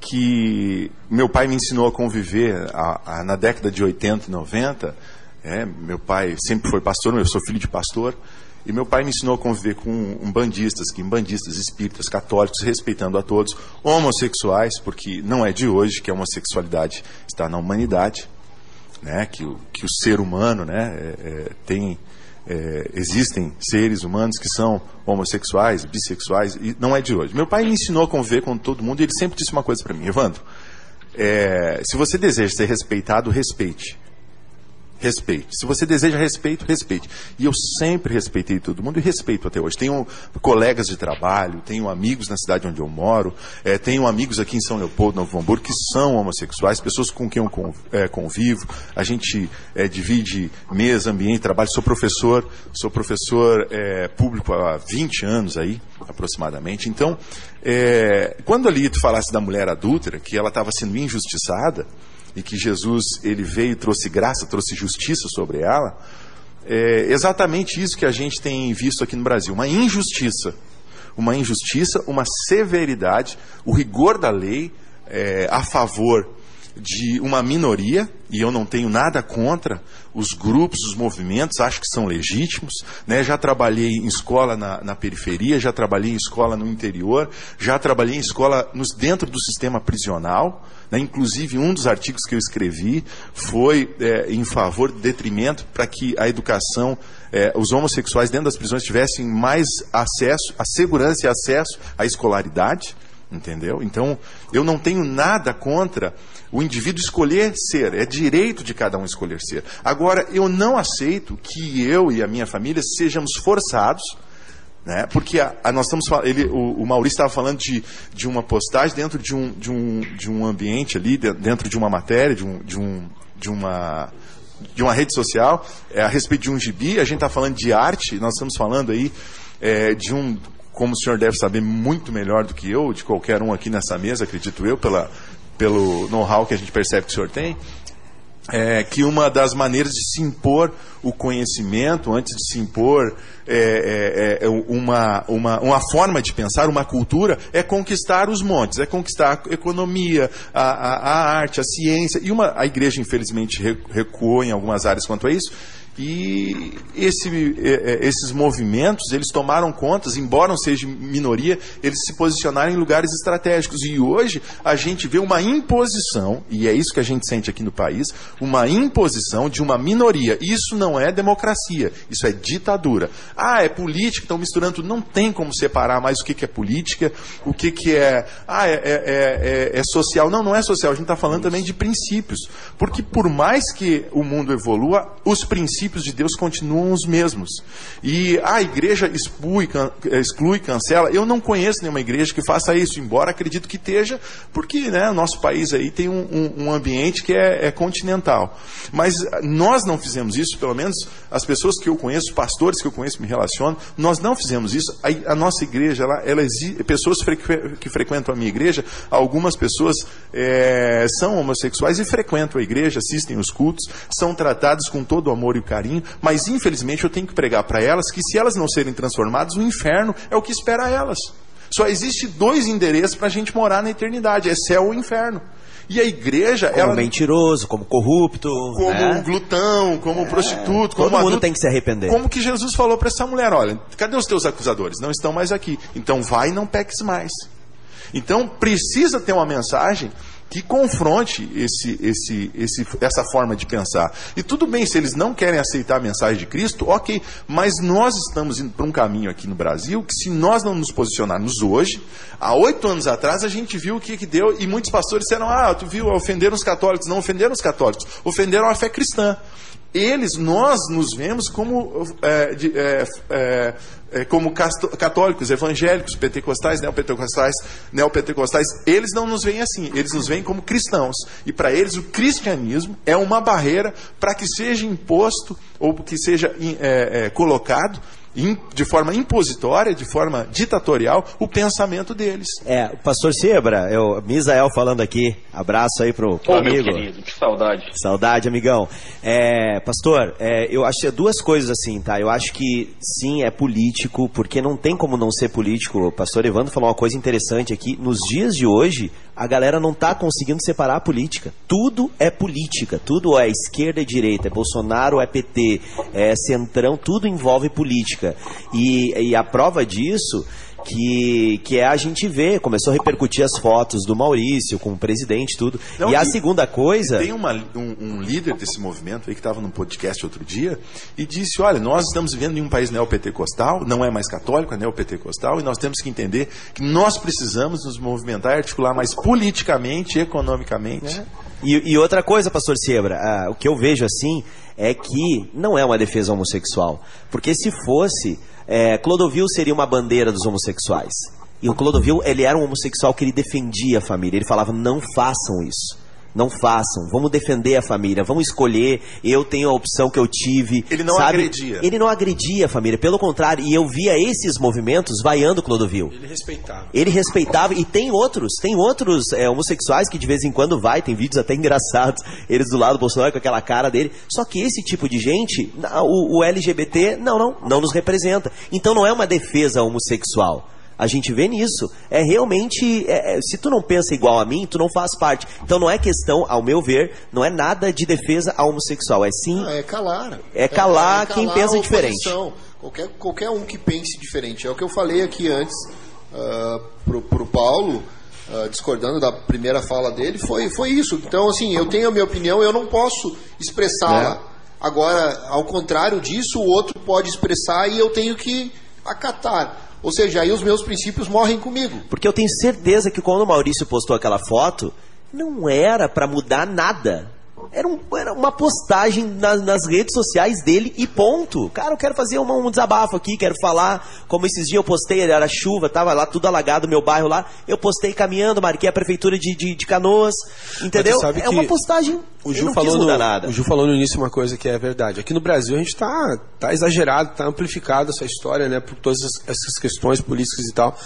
que meu pai me ensinou a conviver a, a, na década de 80 e 90. É, meu pai sempre foi pastor, eu sou filho de pastor. E meu pai me ensinou a conviver com umbandistas, quimbandistas, espíritas, católicos, respeitando a todos, homossexuais, porque não é de hoje que a homossexualidade está na humanidade, né? que, o, que o ser humano né? É, é, tem, é, existem seres humanos que são homossexuais, bissexuais, e não é de hoje. Meu pai me ensinou a conviver com todo mundo e ele sempre disse uma coisa para mim, Evandro, é, se você deseja ser respeitado, respeite respeite. Se você deseja respeito, respeite. E eu sempre respeitei todo mundo e respeito até hoje. Tenho colegas de trabalho, tenho amigos na cidade onde eu moro, é, tenho amigos aqui em São Leopoldo, Novo Hamburgo, que são homossexuais, pessoas com quem eu é, convivo. A gente é, divide mesa, ambiente, trabalho. Sou professor, sou professor é, público há 20 anos aí, aproximadamente. Então, quando ali tu falasse da mulher adúltera, que ela estava sendo injustiçada, e que Jesus ele veio e trouxe graça, trouxe justiça sobre ela, é exatamente isso que a gente tem visto aqui no Brasil, uma injustiça, uma injustiça, uma severidade, o rigor da lei é, a favor de uma minoria, e eu não tenho nada contra os grupos, os movimentos, acho que são legítimos. Né? Já trabalhei em escola na, na, periferia, já trabalhei em escola no interior, já trabalhei em escola nos, dentro do sistema prisional. Né? Inclusive, um dos artigos que eu escrevi foi é, em favor, detrimento, para que a educação, é, os homossexuais dentro das prisões tivessem mais acesso, a segurança e acesso à escolaridade. Entendeu? Então, eu não tenho nada contra o indivíduo escolher ser, é direito de cada um escolher ser. Agora, eu não aceito que eu e a minha família sejamos forçados, né? porque a, a nós estamos ele, o, o Maurício estava falando de, de uma postagem dentro de um, de, um, de um ambiente ali, dentro de uma matéria, de, um, de, um, de uma de uma rede social, é, a respeito de um gibi, a gente está falando de arte, nós estamos falando aí é, de um, como o senhor deve saber muito melhor do que eu, de qualquer um aqui nessa mesa, acredito eu, pela, pelo know-how que a gente percebe que o senhor tem, é, que uma das maneiras de se impor o conhecimento, antes de se impor é, é, é, uma, uma, uma forma de pensar, uma cultura, é conquistar os montes, é conquistar a economia, a, a, a arte, a ciência. E uma, a igreja, infelizmente, recuou em algumas áreas quanto a isso. E esse, é, é, esses movimentos, eles tomaram contas, embora sejam minoria, eles se posicionaram em lugares estratégicos. E hoje a gente vê uma imposição, e é isso que a gente sente aqui no país, uma imposição de uma minoria. Isso não é democracia, isso é ditadura. Ah, é política, estão misturando. Não tem como separar mais o que, que é política, o que, que é, ah, é, é, é, é social. Não, não é social, a gente está falando também de princípios. Porque por mais que o mundo evolua, os princípios princípios de Deus continuam os mesmos. E a igreja exclui, exclui cancela. Eu não conheço nenhuma igreja que faça isso, embora acredito que esteja, porque né, o nosso país aí tem um, um, um ambiente que é, é, continental. Mas nós não fizemos isso, pelo menos as pessoas que eu conheço, pastores que eu conheço, me relacionam, nós não fizemos isso. A, a nossa igreja, ela, ela exige, pessoas que frequentam a minha igreja, algumas pessoas é, são homossexuais e frequentam a igreja, assistem os cultos, são tratados com todo o amor e o carinho, mas infelizmente eu tenho que pregar para elas que se elas não serem transformadas, o inferno é o que espera elas. Só existe dois endereços para a gente morar na eternidade: é céu ou inferno. E a igreja. Como ela, mentiroso, como corrupto. Como né? glutão, como é, prostituto. Como todo mundo tem que se arrepender. Como que Jesus falou para essa mulher: olha, cadê os teus acusadores? Não estão mais aqui. Então vai e não peques mais. Então precisa ter uma mensagem que confronte esse, esse, esse, essa forma de pensar. E tudo bem, se eles não querem aceitar a mensagem de Cristo, ok, mas nós estamos indo para um caminho aqui no Brasil que, se nós não nos posicionarmos hoje, há oito anos atrás a gente viu o que, que deu, e muitos pastores disseram: ah, tu viu, ofenderam os católicos. Não ofenderam os católicos, ofenderam a fé cristã eles, nós nos vemos como, é, de, é, é, é como católicos, evangélicos, pentecostais, neopentecostais, neopentecostais. Eles não nos veem assim, eles nos veem como cristãos. E para eles o cristianismo é uma barreira para que seja imposto ou que seja é, é, colocado de forma impositória, de forma ditatorial, o pensamento deles. É, pastor Sebra, eu, Misael falando aqui, abraço aí pro, pro Ô, amigo. meu querido, que saudade. Saudade, amigão. É, pastor, é, eu acho duas coisas assim, tá? Eu acho que sim, é político, porque não tem como não ser político. O pastor Evandro falou uma coisa interessante aqui. Nos dias de hoje, a galera não tá conseguindo separar a política. Tudo é política, tudo é esquerda e direita, é Bolsonaro, é PT, é centrão, tudo envolve política. E, e a prova disso que, que é a gente ver, começou a repercutir as fotos do Maurício com o presidente tudo. Não, e a e- segunda coisa, Tem uma- um, um líder desse movimento aí que estava num podcast outro dia e disse: Olha, nós estamos vivendo em um país neopentecostal, não é mais católico, é neopentecostal, e nós temos que entender que nós precisamos nos movimentar e articular mais politicamente e economicamente. E, e outra coisa, pastor Sebra, ah, o que eu vejo assim é que não é uma defesa homossexual. Porque se fosse, é, Clodovil seria uma bandeira dos homossexuais. E o Clodovil, ele era um homossexual que ele defendia a família. Ele falava, não façam isso. Não façam, vamos defender a família, vamos escolher. Eu tenho a opção que eu tive. Ele não sabe? agredia. Ele não agredia a família, pelo contrário. E eu via esses movimentos vaiando Clodovil. Ele respeitava. Ele respeitava, e tem outros, tem outros é, homossexuais que de vez em quando vai, tem vídeos até engraçados, eles do lado do Bolsonaro com aquela cara dele. Só que esse tipo de gente, o, o LGBT, não, não, não nos representa. Então não é uma defesa homossexual. A gente vê nisso. É realmente. é, é, se tu não pensa igual a mim, tu não faz parte. Então não é questão, ao meu ver, não é nada de defesa ao homossexual. É sim. Ah, é calar. É calar quem pensa a diferente. Qualquer, qualquer um que pense diferente. É o que eu falei aqui antes ah, pro, pro Paulo, ah, discordando da primeira fala dele, foi, foi isso. Então, assim, eu tenho a minha opinião, eu não posso expressá-la. Agora, ao contrário disso, o outro pode expressar e eu tenho que acatar. Ou seja, aí os meus princípios morrem comigo. Porque eu tenho certeza que quando o Maurício postou aquela foto, não era pra mudar nada. Era, um- era uma postagem nas, nas redes sociais dele e ponto. Cara, eu quero fazer uma- um desabafo aqui, quero falar. Como esses dias eu postei, era chuva, tava lá tudo alagado, meu bairro lá. Eu postei caminhando, marquei a prefeitura de, de, de Canoas. Entendeu? É uma postagem. O Ju, falou no, nada. o Ju falou no início uma coisa que é verdade. Aqui no Brasil a gente está tá exagerado, está amplificado essa história, né, por todas as- essas questões políticas e tal.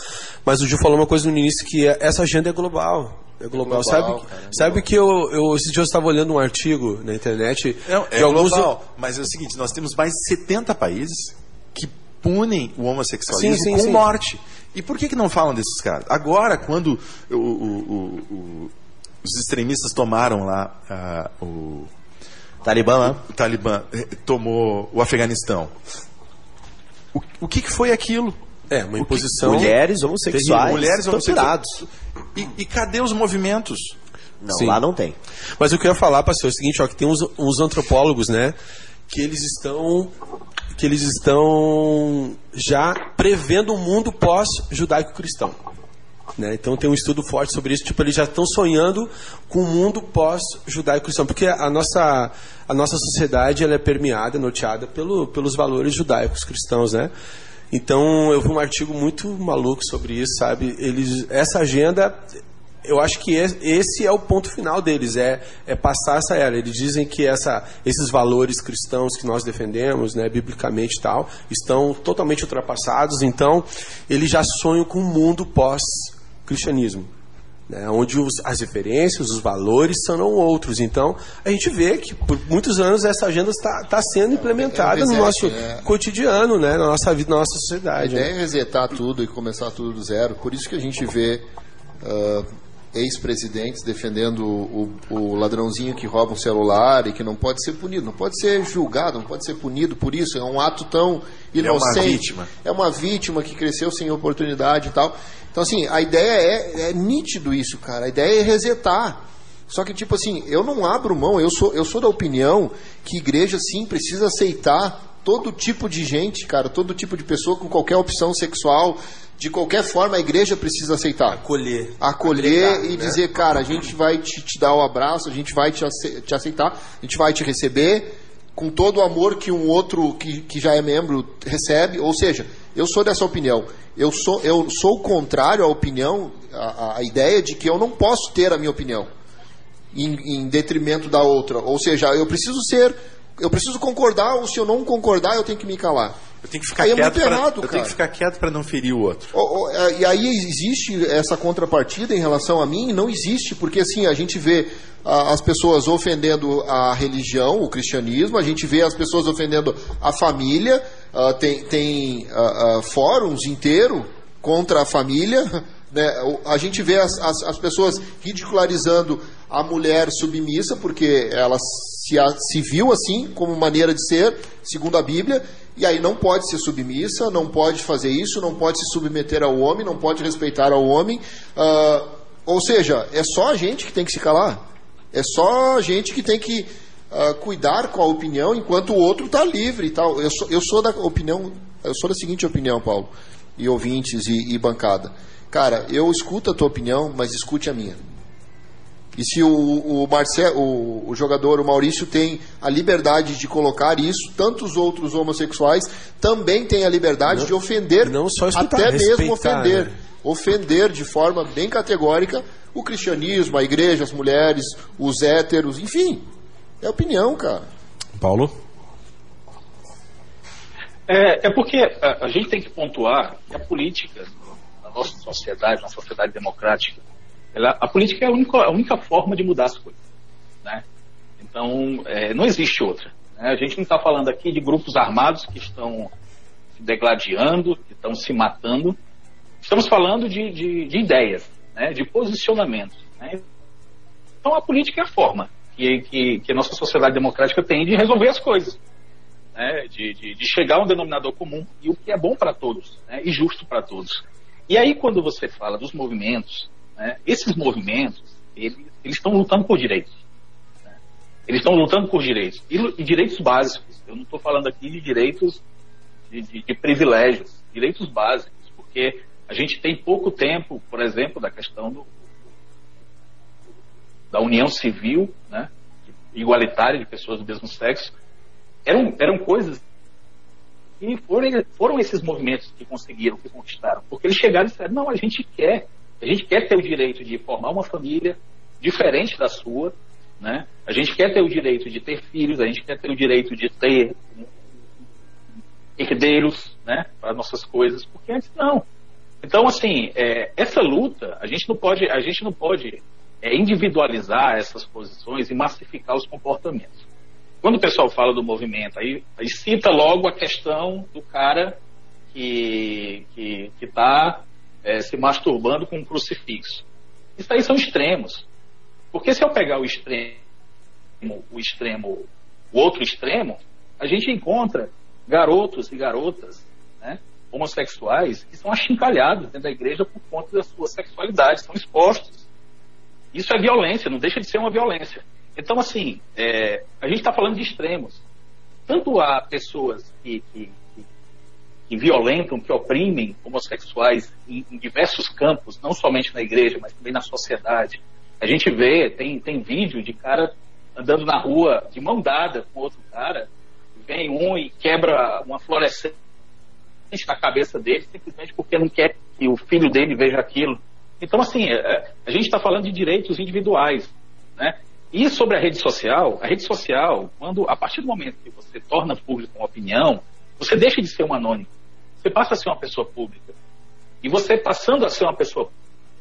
Mas o Ju falou uma coisa no início que é, essa agenda é global. É global. Global, sabe cara, é sabe que eu, eu esse dia eu estava olhando um artigo na internet Não, é de alguns global, mas é o seguinte, nós temos mais de 70 países que punem o homossexualismo Sim, sim, com sim. morte. E por que, que não falam desses caras? Agora, quando o- o- o- o- os extremistas tomaram lá ah, o, Talibã lá. o Talibã eh, tomou o Afeganistão. O, o que, que foi aquilo? É uma imposição Mulheres homossexuais Mulheres homossexuais. E, e cadê os movimentos? Não, Sim. lá não tem. Mas o que eu ia falar, pastor, é o seguinte, ó, que tem uns, uns antropólogos, né, que eles estão que eles estão já prevendo um mundo pós-judaico-cristão. Né? Então tem um estudo forte sobre isso, tipo, eles já estão sonhando com um mundo pós-judaico-cristão, porque a nossa, a nossa sociedade ela é permeada, norteada pelo, pelos valores judaicos cristãos, né? Então eu vi um artigo muito maluco sobre isso, sabe? Eles, essa agenda eu acho que es- esse é o ponto final deles, é, é passar essa era. Eles dizem que essa, esses valores cristãos que nós defendemos, né, biblicamente e tal, estão totalmente ultrapassados, então eles já sonham com um mundo pós-cristianismo. Né, onde os- as referências, os valores são outros. Então, a gente vê que por muitos anos essa agenda está, está sendo implementada é um no nosso reset, né? cotidiano, né, na nossa vida, na nossa A sociedade. ideia né? é resetar tudo e começar tudo do zero. Por isso que a gente vê ah, ex-presidentes defendendo o, o, ladrãozinho que rouba um celular e que não pode ser punido, não pode ser julgado, não pode ser punido por isso. É um ato tão inocente. É uma vítima. É uma vítima que cresceu sem oportunidade e tal. Então, assim, a ideia é, é nítido isso, cara. A ideia é resetar. Só que, tipo assim, eu não abro mão, eu sou, eu sou da opinião que igreja, sim, precisa aceitar todo tipo de gente, cara, todo tipo de pessoa com qualquer opção sexual, de qualquer forma a igreja precisa aceitar. Acolher. Acolher e né? dizer, cara, a gente vai te, te, dar o um abraço, a gente vai te, te aceitar, a gente vai te receber com todo o amor que um outro que, que já é membro recebe. Ou seja, eu sou dessa opinião. Eu sou, eu sou contrário à opinião, à, à ideia de que eu não posso ter a minha opinião em, em detrimento da outra. Ou seja, eu preciso ser, eu preciso concordar, ou se eu não concordar, eu tenho que me calar. Eu tenho que ficar aí quieto. É pra, errado, eu tenho que ficar quieto para não ferir o outro. É, e aí existe essa contrapartida em relação a mim? Não existe, porque assim, a gente vê as pessoas ofendendo a religião, o cristianismo, a gente vê as pessoas ofendendo a família, uh, tem, tem uh, uh, fóruns inteiros contra a família, né? A gente vê as, as, as, pessoas ridicularizando a mulher submissa, porque ela se, se viu assim, como maneira de ser, segundo a Bíblia, e aí não pode ser submissa, não pode fazer isso, não pode se submeter ao homem, não pode respeitar ao homem. Uh, ou seja, é só a gente que tem que se calar. É só a gente que tem que uh, cuidar com a opinião, enquanto o outro está livre e tal. Eu sou, eu sou da opinião, eu sou da seguinte opinião, Paulo, e ouvintes e, e bancada. Cara, eu escuto a tua opinião, mas escute a minha. E se o, o, Marcel, o, o, jogador, o Maurício, tem a liberdade de colocar isso, tantos outros homossexuais também têm a liberdade não, de ofender, não só escutar, até mesmo ofender. Né? Ofender de forma bem categórica o cristianismo, a igreja, as mulheres, os héteros, enfim. É opinião, cara. Paulo? É, é porque a, a gente tem que pontuar que a política nossa sociedade, na sociedade democrática, ela, a política é a única, a única, forma de mudar as coisas. Né? Então, é, não existe outra. Né? A gente não está falando aqui de grupos armados que estão se degladiando, que estão se matando. Estamos falando de, de, de ideias, né? de posicionamentos. Né? Então, a política é a forma que, que, que, a nossa sociedade democrática tem de resolver as coisas. Né? De, de, de, chegar a um denominador comum e o que é bom para todos né? e justo para todos. E aí, quando você fala dos movimentos, né, esses movimentos, eles, eles estão lutando por direitos. Né? Eles estão lutando por direitos. E, e, direitos básicos. Eu não estou falando aqui de direitos de, de, de, privilégios, direitos básicos, porque a gente tem pouco tempo, por exemplo, da questão do, da união civil, né, igualitária de pessoas do mesmo sexo. Eram, eram coisas e foram, foram esses movimentos que conseguiram, que conquistaram. Porque eles chegaram e disseram, não, a gente quer, a gente quer ter o direito de formar uma família diferente da sua, né? A gente quer ter o direito de ter filhos, a gente quer ter o direito de ter herdeiros, né, para nossas coisas, porque antes não. Então, assim, é, essa luta, a gente não pode, a gente não pode é, individualizar essas posições e massificar os comportamentos. Quando o pessoal fala do movimento, aí, aí cita logo a questão do cara que está é, se masturbando com um crucifixo. Isso aí são extremos. Porque se eu pegar o extremo, o extremo, o outro extremo, a gente encontra garotos e garotas né, homossexuais que são achincalhados dentro da igreja por conta da sua sexualidade, são expostos. Isso é violência, não deixa de ser uma violência. Então, assim, é, a gente está falando de extremos. Tanto há pessoas que, que, que, violentam, que oprimem homossexuais em, em, diversos campos, não somente na igreja, mas também na sociedade. A gente vê, tem, tem vídeo de cara andando na rua de mão dada com outro cara, vem um e quebra uma fluorescente na cabeça dele, simplesmente porque não quer que o filho dele veja aquilo. Então, assim, é, a gente está falando de direitos individuais, né? E sobre a rede social, a rede social, quando a partir do momento que você torna público uma opinião, você deixa de ser um anônimo. Você passa a ser uma pessoa pública. E você passando a ser uma pessoa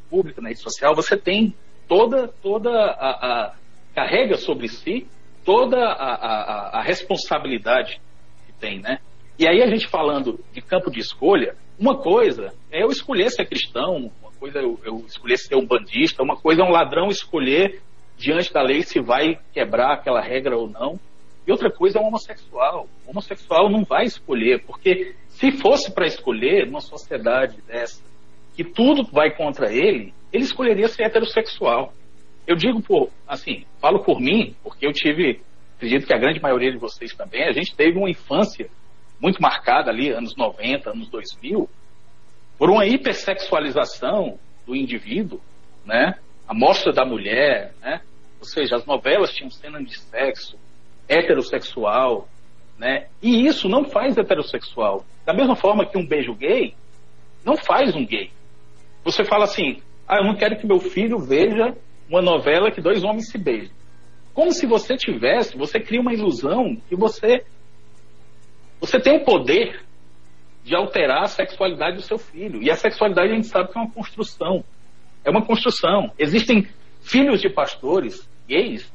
pública na rede social, você tem toda toda a, a carrega sobre si toda a, a, a responsabilidade que tem, né? E aí a gente falando de campo de escolha, uma coisa é eu escolher ser cristão, uma coisa é eu, eu escolher ser um bandista, uma coisa é um ladrão escolher diante da lei se vai quebrar aquela regra ou não. E outra coisa é um homossexual. O homossexual não vai escolher, porque se fosse para escolher numa sociedade dessa, que tudo vai contra ele, ele escolheria ser heterossexual. Eu digo por, assim, falo por mim, porque eu tive, acredito que a grande maioria de vocês também, a gente teve uma infância muito marcada ali, anos 90, anos 2000, por uma hipersexualização do indivíduo, né? A mostra da mulher, né? Ou seja, as novelas tinham cenas de sexo heterossexual, né? E isso não faz heterossexual. Da mesma forma que um beijo gay não faz um gay. Você fala assim: "Ah, eu não quero que meu filho veja uma novela que dois homens se beijam". Como se você tivesse, você cria uma ilusão que você você tem o poder de alterar a sexualidade do seu filho. E a sexualidade a gente sabe que é uma construção. É uma construção. Existem filhos de pastores gays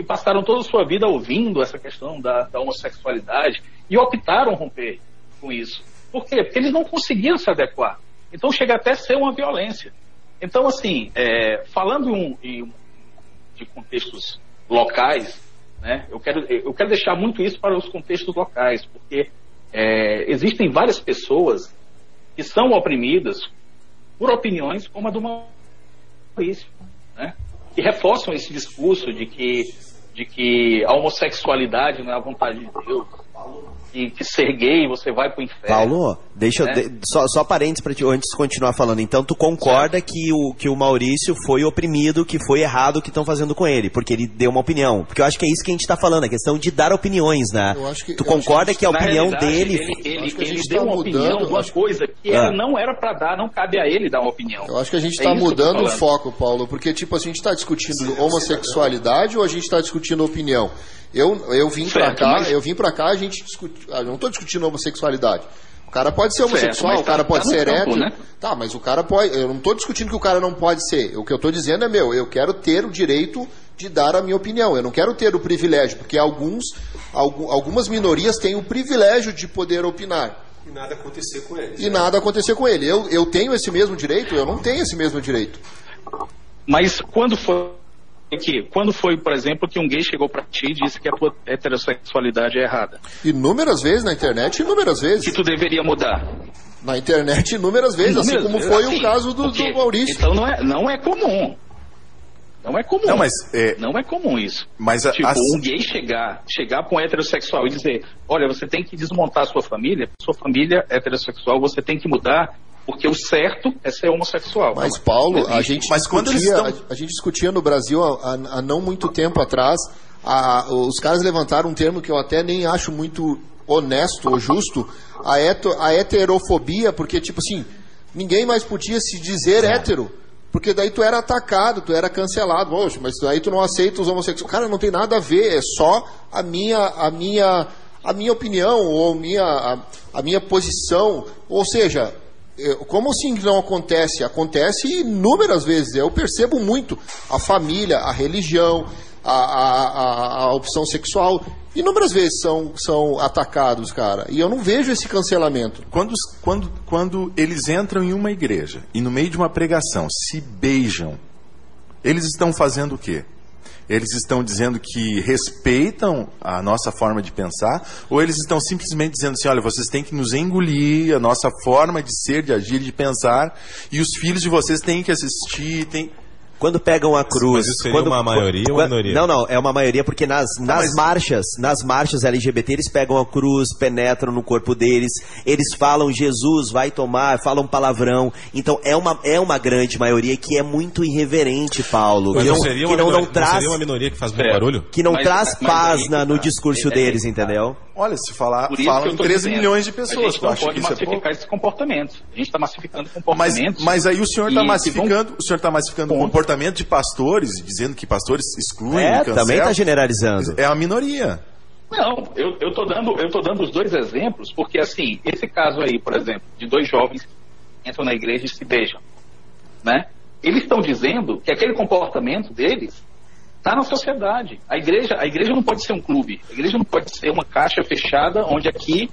que passaram toda a sua vida ouvindo essa questão da, da homossexualidade e optaram romper com isso. Por quê? Porque eles não conseguiam se adequar. Então chega até a ser uma violência. Então, assim, é, falando em, em, de contextos locais, né, eu, quero, eu quero deixar muito isso para os contextos locais, porque é, existem várias pessoas que são oprimidas por opiniões como a do Maurício, né? que reforçam esse discurso de que, de que a homossexualidade não é a vontade de Deus, que, que ser gay você vai pro inferno. Paulo, deixa né? eu. de- só, só parênteses pra ti, antes de continuar falando. Então, tu concorda que o, que o Maurício foi oprimido, que foi errado o que estão fazendo com ele, porque ele deu uma opinião. Porque eu acho que é isso que a gente tá falando, a questão de dar opiniões, né? Eu acho que- tu eu acho concorda que que a opinião dele. Ele, ele, a ele gente deu tá uma mudando, opinião de uma coisa que Ah. ele não era para dar, não cabe a ele dar uma opinião. Eu acho que a gente É eu tô mudando o foco, Paulo, porque tipo assim, a gente está discutindo homossexualidade ou a gente está discutindo opinião? Eu, eu vim pra Certo, cá, mas- eu vim para cá, a gente discute, ah, eu não estou discutindo homossexualidade. O cara pode ser Certo, homossexual, mas o cara tá- pode tá ser campo, hétero. né? Tá, mas o cara pode. Eu não estou discutindo que o cara não pode ser. O que eu estou dizendo é meu, eu quero ter o direito de dar a minha opinião. Eu não quero ter o privilégio, porque alguns, algu- algumas minorias têm o privilégio de poder opinar E nada acontecer com eles. e nada acontecer com ele. Eu, eu tenho esse mesmo direito? Eu não tenho esse mesmo direito. Mas quando foi que, quando foi, por exemplo, que um gay chegou para ti e disse que a tua heterossexualidade é errada, Inúmeras vezes na internet, inúmeras que vezes. tu deveria mudar? Na internet, inúmeras vezes, assim Inúmeras como vezes, foi assim, o caso do, do Maurício. Então não é, não é comum. Não é comum. Não, mas, é, Não é comum isso. mas a- Tipo, as- um gay chegar, chegar para um heterossexual e dizer, olha, você tem que desmontar a sua família, sua família é heterossexual, você tem que mudar, porque o certo é ser homossexual. Mas, Não, Paulo, a gente, Mas quando eles discutia, estão- a, a gente discutia no Brasil há, há- há não muito tempo atrás, a- os caras levantaram um termo que eu até nem acho muito honesto ou justo, a, heto- a heterofobia, porque, tipo assim, ninguém mais podia se dizer hétero. Porque daí tu era atacado, tu era cancelado. Poxa, mas aí tu não aceita os homossexuais. Cara, não tem nada a ver, é só a minha, a minha, a minha opinião ou minha, a, a minha posição. Ou seja, como assim não acontece? Acontece inúmeras vezes. Eu percebo muito a família, a religião, a, a, a, opção sexual. Inúmeras vezes são, são atacados, cara. E eu não vejo esse cancelamento. Quando, quando, quando eles entram em uma igreja e no meio de uma pregação se beijam, eles estão fazendo o quê? Eles estão dizendo que respeitam a nossa forma de pensar, ou eles estão simplesmente dizendo assim: olha, vocês têm que nos engolir, a nossa forma de ser, de agir, de pensar, e os filhos de vocês têm que assistir, têm. Quando pegam a cruz. Mas isso seria quando, uma maioria ou uma quando- minoria? Não, não, é uma maioria porque nas, nas mas- marchas, nas marchas LGBT, eles pegam a cruz, penetram no corpo deles, eles falam Jesus vai tomar, falam palavrão. Então é uma, é uma grande maioria que é muito irreverente, Paulo. Mas que não não, seria que uma não, não minoria, não traz. seria uma minoria que faz muito É. barulho? Que não Mas- traz mas paz que na- no tá. discurso É- é deles, que tá. entendeu? Olha, se falar, Por falam em tô 13 dizendo, milhões de A pessoas, gente tu não acha pode que isso é massificar pouco? esses comportamentos. A gente está massificando Mas, comportamentos. mas aí o senhor está que vão- massificando, o senhor está massificando o comportamento de pastores, dizendo que pastores excluem, É, cancelam. também tá generalizando. É a minoria. Não, eu, tô dando, eu tô dando os dois exemplos, porque assim, esse caso aí, por exemplo, de dois jovens que entram na igreja e se beijam, né? Eles estão dizendo que aquele comportamento deles está na sociedade. A igreja, a igreja não pode ser um clube. A igreja não pode ser uma caixa fechada onde aqui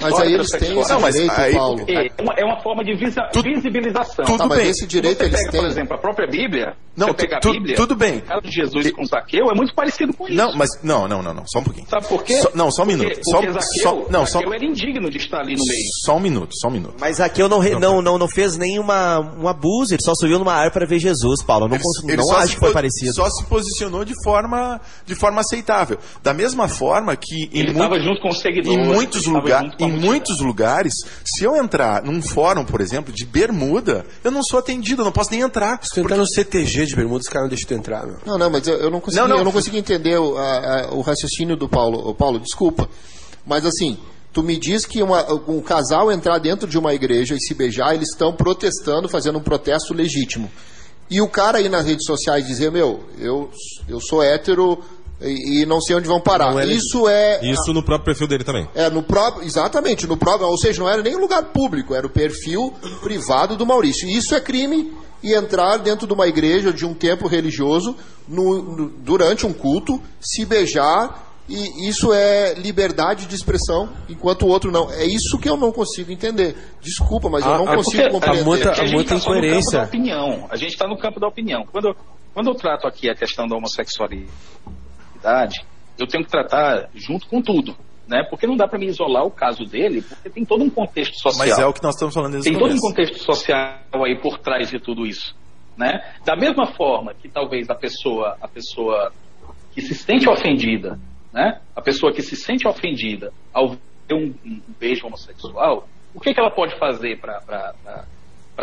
Mas só aí eles têm esse Não, mas direito, aí- Paulo. É uma, é uma forma de visa- visibilização. tudo Tá, mas bem. esse direito você eles pega, têm. por exemplo, a própria Bíblia, Não, você pega a tu- Bíblia, tudo bem. o caso de Jesus com Zaqueu é muito parecido com isso. Não, mas não, não, não, não, só um pouquinho. Sabe por quê? Só- não, só um Porque- minuto. Porque, Só- Zaqueu, só- não, só- Zaqueu era indigno de estar ali no meio. Só um minuto, só um minuto. Mas aqui eu não, re- não, não, não fez nenhuma um abuso, ele só subiu numa árvore para ver Jesus, Paulo. Eu Não, cons- Ele não só acho que foi parecido. Só se posicionou de forma, de forma aceitável. Da mesma forma que em, Ele estava junto com os seguidores. em muitos, ele em muitos lugares, se eu entrar num fórum, por exemplo, de bermuda, eu não sou atendido, eu não posso nem entrar. Se tu entrar no CTG de Bermuda, os caras não deixam tu entrar, meu. Não, não, mas eu, eu não consegui, Não, não. eu não consegui entender o, a- a- o raciocínio do Paulo. Ô, Paulo, desculpa. Mas assim, tu me diz que uma- um casal entrar dentro de uma igreja e se beijar, eles estão protestando, fazendo um protesto legítimo. E o cara aí nas redes sociais dizer, meu, eu, eu sou hétero e, e não sei onde vão parar. É. Isso é. Isso no próprio perfil dele também. É, no próprio, exatamente, no próprio, ou seja, não era nem um lugar público, era o perfil privado do Maurício. E isso é crime e entrar dentro de uma igreja de um templo religioso no- no- durante um culto, se beijar, e isso é liberdade de expressão, enquanto o outro não. É isso que eu não consigo entender. Desculpa, mas eu A- não a- consigo a compreender. muita- Porque a gente muita está no campo incoerência. da opinião. A gente está no campo da opinião. Quando, quando eu trato aqui a questão da homossexualidade, eu tenho que tratar junto com tudo. Né? Porque não dá para me isolar o caso dele, porque tem todo um contexto social. Mas é o que nós estamos falando desde Tem todo um contexto social aí por trás de tudo isso, né? Da mesma forma que talvez a pessoa, a pessoa que se sente ofendida, né? A pessoa que se sente ofendida ao ver um, um beijo homossexual, o que, que ela pode fazer para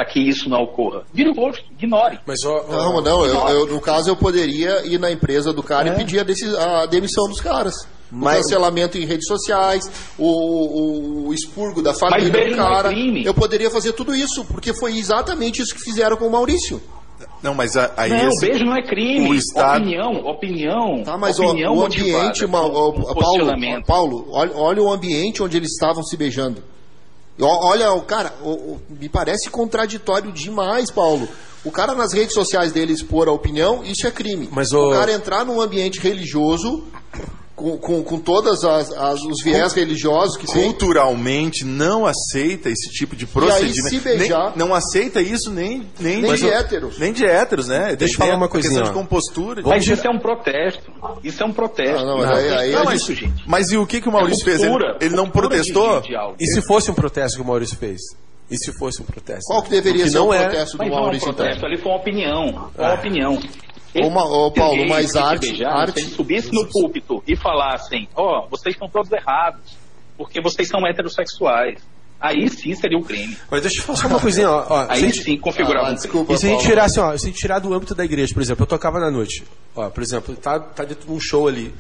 que isso não ocorra? Vire o rosto, ignore. Mas, ó, ó, Não, não, eu, eu, no caso eu poderia ir na empresa do cara e pedir a, a demissão dos caras. O Mas- cancelamento em redes sociais, o, o- o expurgo da família do não é cara. crime. eu poderia fazer tudo isso, porque foi exatamente isso que fizeram com o Maurício. Não, mas a- aí não, esse- beijo não é crime. o Estado- Opinião, opinião. Tá, mas o, opinião o ambiente, o- por Paulo. Paulo olha, olha o ambiente onde eles estavam se beijando. Olha, o cara, o- o- me parece contraditório demais, Paulo. O cara nas redes sociais dele expor a opinião, isso é crime. Mas o o- cara entrar num ambiente religioso, com, com, com todos os viés religiosos que tem, culturalmente não aceita esse tipo de procedimento. se beijar- nem, não aceita isso nem nem, Nem de o- héteros. Nem de héteros, né? Deixa eu falar uma coisinha, Questão de compostura. de- Mas isso é um protesto. Isso é um protesto. Ah, não, mas aí- aí Não, mas gente- isso, gente. Mas e o que, que o Maurício fez? Ele, ele não protestou? de- de. E se fosse um protesto que o Maurício fez? E se fosse um protesto? qual que deveria Porque ser não o é. protesto do Mas não é um Maurício? então? protesto, ali foi uma opinião. Uma opinião. Ô, Ma- ô, Paulo, mas arte- arte- Se ele subisse no púlpito e falassem, ó, vocês estão todos errados, porque vocês são heterossexuais. Aí sim seria um crime. Mas deixa eu falar só uma coisinha, ó. ó Aí gente- sim configurava Ah, um desculpa, E se a gente tirar assim, ó, se a gente tirar do âmbito da igreja, por exemplo, eu tocava na noite. Ó, por exemplo, tá, tá dentro de um show ali.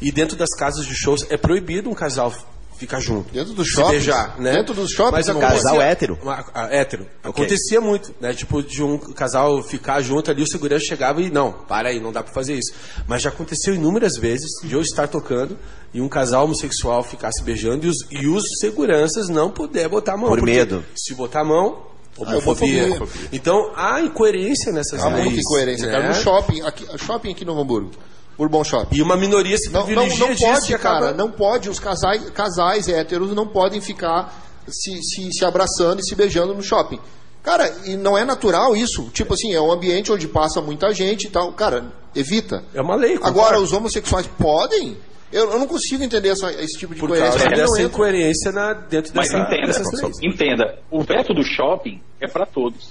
E dentro das casas de shows é proibido um casal ficar junto. Dentro do shopping? beijar, né? Dentro dos shoppings Mas acontecia- Casal hétero? Uma- a- hétero. Acontecia muito, né? Tipo, de um casal ficar junto ali, o segurança chegava e, não, para aí, não dá pra fazer isso. Mas já aconteceu inúmeras vezes de eu estar tocando e um casal homossexual ficar se beijando e os, e os seguranças não puder botar a mão. Por medo. Se botar a mão, Ah, homofobia. homofobia. Então, há incoerência nessas Há leis. muita incoerência, né? cara. No shopping, aqui, shopping aqui no Hamburgo, Bourbon Shopping. E uma minoria se Não, não, privilegia não disso pode, acaba... cara, não pode. Os casais, casais héteros não podem ficar se, se, se abraçando e se beijando no shopping. Cara, e não é natural isso. Tipo assim, é um ambiente onde passa muita gente e tal. Cara, evita. É uma lei. Agora, concordo. os homossexuais podem? Eu, eu não consigo entender essa- esse tipo de Por coerência. causa não dessa entra. incoerência na, dentro Mas dessa, entenda, dessas leis. entenda, o veto do shopping é para todos.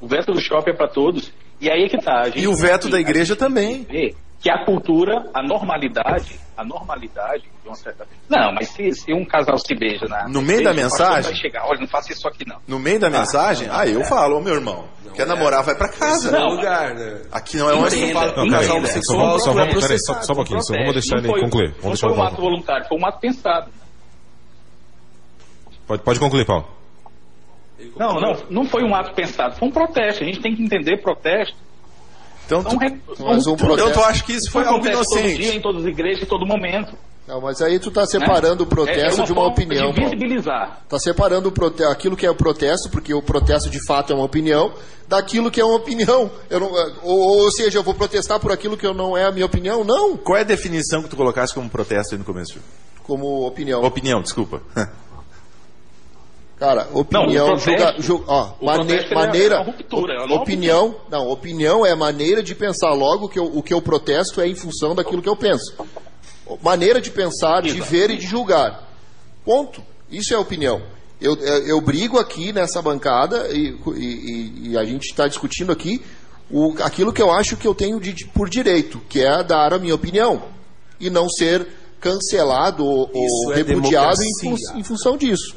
O veto do shopping é para todos. E aí é que tá. a gente E o veto da igreja também. ver que a cultura, a normalidade, a normalidade de uma certa. Não, mas se, se um casal se beija na. No meio da mensagem? Vai chegar, olha, não faça isso aqui não. No meio da mensagem, não, ah, eu é. falo, ô meu irmão, quer namorar, vai pra casa. É Não, lugar, né? Aqui não é onde falo. Não, peraí, Entenda. só homossexual só vamos, peraí, só, só um pouquinho, só vamos deixar Não ele foi- concluir. Não Vamos foi deixar um ato voluntário, foi um ato pensado. Pode, pode concluir, Paulo. Não, não, não foi um ato pensado, foi um protesto. A gente tem que entender protesto. Então, São tu, Mas um são- então protesto- tu acha que isso foi algo acontece todo dia, inocente? em todas as igrejas, em todo momento. Não, mas aí tu tá separando o né? protesto é de uma forma opinião, De visibilizar. Tá separando o prote- aquilo que é o protesto, porque o protesto de fato é uma opinião, daquilo que é uma opinião. Eu não- ou, ou seja, eu vou protestar por aquilo que eu não é a minha opinião? Não. Qual é a definição que tu colocasse como protesto aí no começo? como opinião. Opinião, desculpa. Cara, opinião, Não, julga, ju- ó, mane- é maneira, ruptura, não é uma opinião, não, opinião é maneira de pensar logo que eu- o que eu protesto é em função daquilo que eu penso. Maneira de pensar, de Exato. ver e de julgar. Ponto. Isso é opinião. Eu, eu, eu brigo aqui nessa bancada e, e- e a gente está discutindo aqui o, aquilo que eu acho que eu tenho de- de- por direito, que é dar a minha opinião e não ser cancelado ou, ou é repudiado em, em função disso.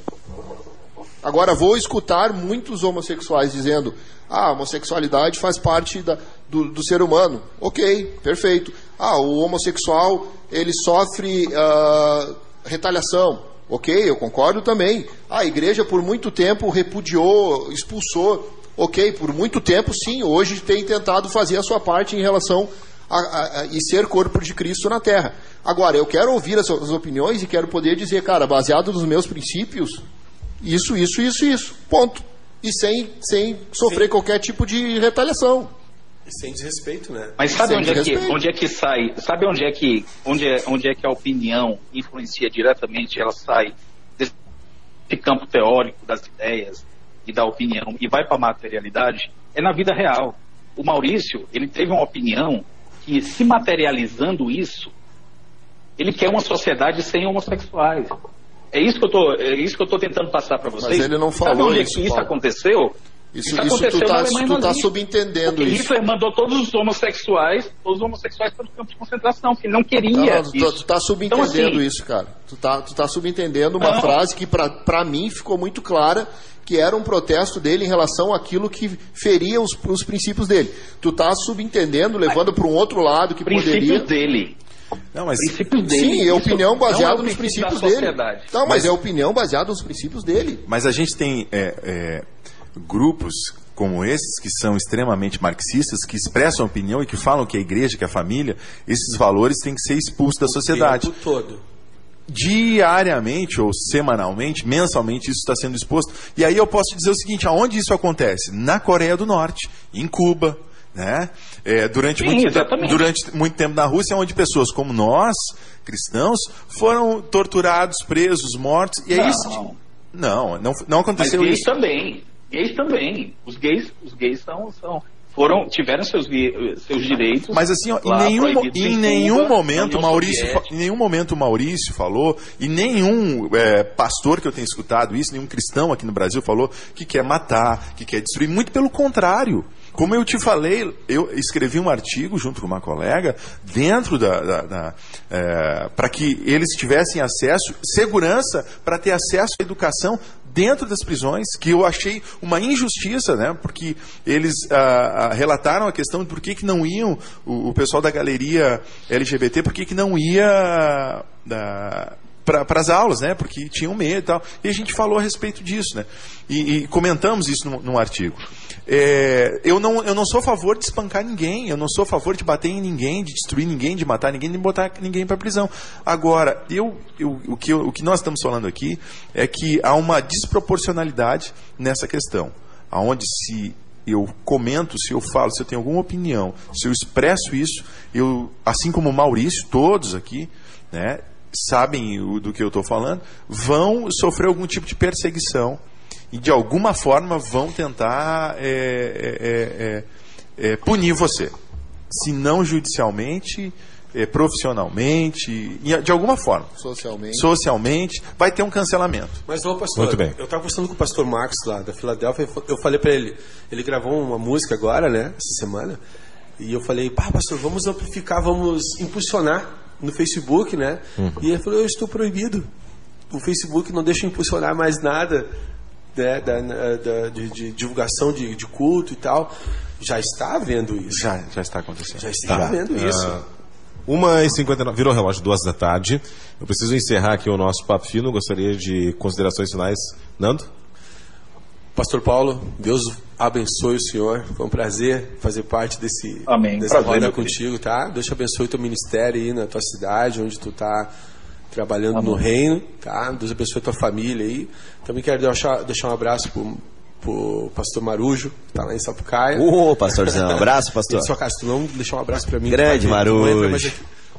Agora, vou escutar muitos homossexuais dizendo: ah, a homossexualidade faz parte da- do, do ser humano. Ok, perfeito. Ah, o homossexual ele sofre ah, retaliação. Ok, eu concordo também. Ah, a igreja por muito tempo repudiou, expulsou. Ok, por muito tempo sim, hoje tem tentado fazer a sua parte em relação a, a- a- e ser corpo de Cristo na Terra. Agora, eu quero ouvir as, suas opiniões e quero poder dizer, cara, baseado nos meus princípios, isso, isso, isso, isso. Ponto. E sem, sem sofrer qualquer tipo de retaliação. Sem desrespeito, né? Mas sabe onde é, que, onde é que sai? Sabe onde é que, onde é, onde é que a opinião influencia diretamente? Ela sai desse campo teórico das ideias e da opinião e vai para a materialidade? É na vida real. O Maurício, ele teve uma opinião que, se materializando isso, ele quer uma sociedade sem homossexuais. É isso que eu tô, é isso que eu tô tentando passar para vocês. ele não Sabe falou onde é isso, que isso Paulo. aconteceu? Isso, Isso isso aconteceu tu na tá, tu tá subentendendo Porque isso. Hitler mandou todos os homossexuais, todos os homossexuais para os campos de concentração, que ele não queria Não, não, tu, isso. tu tá subentendendo Então, assim, isso, cara. Tu tá, tu tá subentendendo uma Não. frase que pra mim ficou muito clara que era um protesto dele em relação àquilo que feria os, os princípios dele. Tu tá subentendendo, levando para um outro lado que princípios poderia. dele. Não, mas Princípios dele. Sim, é opinião é baseada o nos princípio princípios da dele. Não, mas, Mas- é opinião baseada nos princípios dele. Mas a gente tem é, é, grupos como esses que são extremamente marxistas, que expressam opinião e que falam que a igreja, que a família, esses valores têm que ser expulsos da sociedade. O tempo todo. Diariamente ou semanalmente, mensalmente, isso está sendo exposto. E aí eu posso dizer o seguinte: aonde isso acontece? Na Coreia do Norte, em Cuba. Né? É, durante, Sim, muito exatamente. durante muito tempo na Rússia, onde pessoas como nós, cristãos, foram torturados, presos, mortos. E é Não. isso. Não, não, não Mas aconteceu gays isso. também. Gays também. Os gays, os gays são, são foram tiveram seus seus direitos. Mas assim, ó, em nenhum, em nenhum Cuba, momento Maurício, em nenhum momento Maurício falou, e nenhum é, pastor que eu tenha escutado isso, nenhum cristão aqui no Brasil falou que quer matar, que quer destruir. Muito pelo contrário. Como eu te falei, eu escrevi um artigo junto com uma colega dentro da, da, da para que eles tivessem acesso, segurança para ter acesso à educação dentro das prisões, que eu achei uma injustiça, né? Porque eles ah, ah, relataram a questão de por que, que não iam, o, o pessoal da galeria LGBT, por que, que não ia para as aulas, né? Porque tinham medo e tal. E a gente falou a respeito disso, né? E, e comentamos isso num, num artigo. É, eu, não, eu não sou a favor de espancar ninguém, eu não sou a favor de bater em ninguém, de destruir ninguém, de matar ninguém, de botar ninguém para prisão. Agora, eu, eu, o, que eu- o que nós estamos falando aqui é que há uma desproporcionalidade nessa questão, aonde se eu comento, se eu falo, se eu tenho alguma opinião, se eu expresso isso, eu, assim como o Maurício, todos aqui, né, sabem o- do que eu estou falando, vão sofrer algum tipo de perseguição e de alguma forma vão tentar é, é, é, é, punir você. Se não judicialmente, é, profissionalmente, e de alguma forma. Socialmente. Socialmente, vai ter um cancelamento. Mas, ô pastor, Muito bem. eu estava conversando com o pastor Marcos lá da Filadélfia, eu falei para ele, ele gravou uma música agora, né, essa semana, e eu falei, pá, pastor, vamos amplificar, vamos impulsionar no Facebook, né? E ele falou, eu estou proibido. O Facebook não deixa impulsionar mais nada né, da, da- de, de divulgação de, de culto e tal. Já está havendo isso. Já, já está acontecendo. Já está Tá. havendo isso. Ah, Uma e 59 virou relógio, duas da tarde. Eu preciso encerrar aqui o nosso papo fino. Gostaria de considerações finais. Nando? Pastor Paulo, Deus abençoe o senhor. Foi um prazer fazer parte desse Amém. dessa Prazer, roda contigo, tá? Deus te abençoe o teu ministério aí na tua cidade, onde tu tá trabalhando Amém. no reino, tá? Deus abençoe a tua família aí. Também quero deixar, deixar um abraço pro, pro pastor Marujo, que tá lá em Sapucaia. Ô, pastorzão, abraço, pastor. Sua casa, tu não deixar um abraço pra mim. Grande entra Marujo.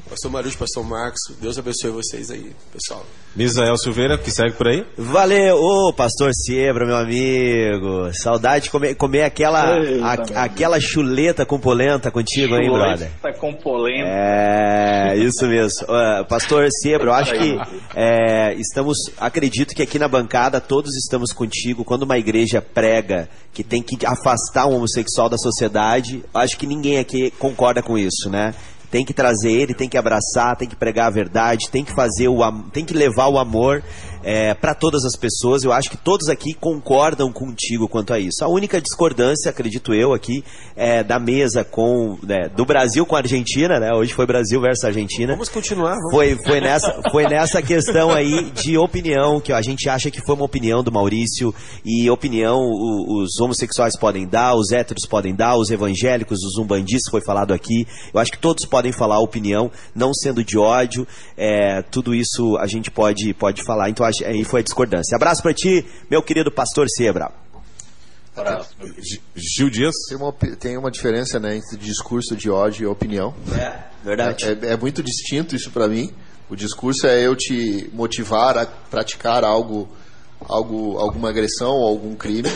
Pastor Marujo, Pastor Marcos, Deus abençoe vocês aí, pessoal. Misael Silveira, que segue por aí. Valeu, ô pastor Siebra, meu amigo. Saudade de comer, comer aquela, Eita, a- aquela chuleta com polenta contigo, hein, brother? Tá com polenta. É, isso mesmo. Ah, Pastor Siebra, eu acho que é, estamos, acredito que aqui na bancada todos estamos contigo. Quando uma igreja prega que tem que afastar um homossexual da sociedade, acho que ninguém aqui concorda com isso, né? Tem que trazer ele, tem que abraçar, tem que pregar a verdade, tem que fazer o tem que levar o amor para todas as pessoas. Eu acho que todos aqui concordam contigo quanto a isso. A única discordância, acredito eu, aqui é da mesa com né, do Brasil com a Argentina, né? Hoje foi Brasil versus Argentina. Vamos continuar, vamos. Foi, foi, nessa, foi nessa questão aí de opinião, que a gente acha que foi uma opinião do Maurício, e opinião o- os homossexuais podem dar, os héteros podem dar, os evangélicos, os umbandistas, foi falado aqui. Eu acho que todos podem falar a opinião, não sendo de ódio, é, tudo isso a gente pode, pode falar. Então acho- aí foi a discordância. Abraço pra ti, meu querido pastor Sebra. G- Gil Dias. Tem uma, tem uma diferença né, entre discurso de ódio e opinião. É, verdade. É, é muito distinto isso para mim. O discurso é eu te motivar a praticar algo, algo alguma agressão ou algum crime.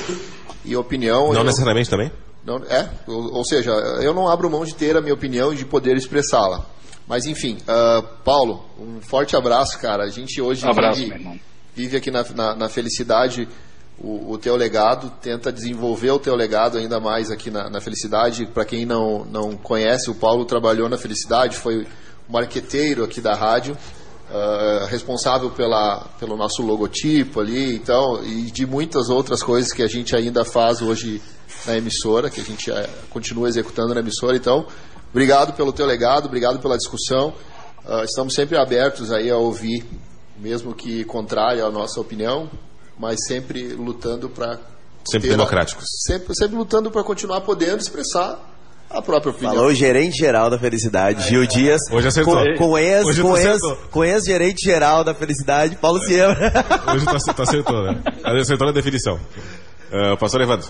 E opinião. Não eu, necessariamente também? não, é, ou, ou seja, eu não abro mão de ter a minha opinião e de poder expressá-la. Mas enfim, ah, Paulo, um forte abraço, cara. A gente hoje Abraço, vive, meu irmão. Vive aqui na, na, na felicidade o, o teu legado, tenta desenvolver o teu legado ainda mais aqui na, na felicidade. Para quem não, não conhece, o Paulo trabalhou na felicidade, foi marqueteiro aqui da rádio, ah, responsável pela, pelo nosso logotipo ali, então, e de muitas outras coisas que a gente ainda faz hoje na emissora, que a gente eh, continua executando na emissora. Então, obrigado pelo teu legado, obrigado pela discussão. Ah, estamos sempre abertos aí a ouvir, mesmo que contrária à nossa opinião, mas sempre lutando para Sempre democráticos. sempre, sempre lutando para continuar podendo expressar a própria opinião. Falou o gerente geral da felicidade, Gil Dias. Hoje acertou. Com, com ex, Hoje com ex, com ex-gerente geral da felicidade, Paulo Siebra. Hoje tu tu acertou, né? Acertou na definição. Ah, pastor Evandro.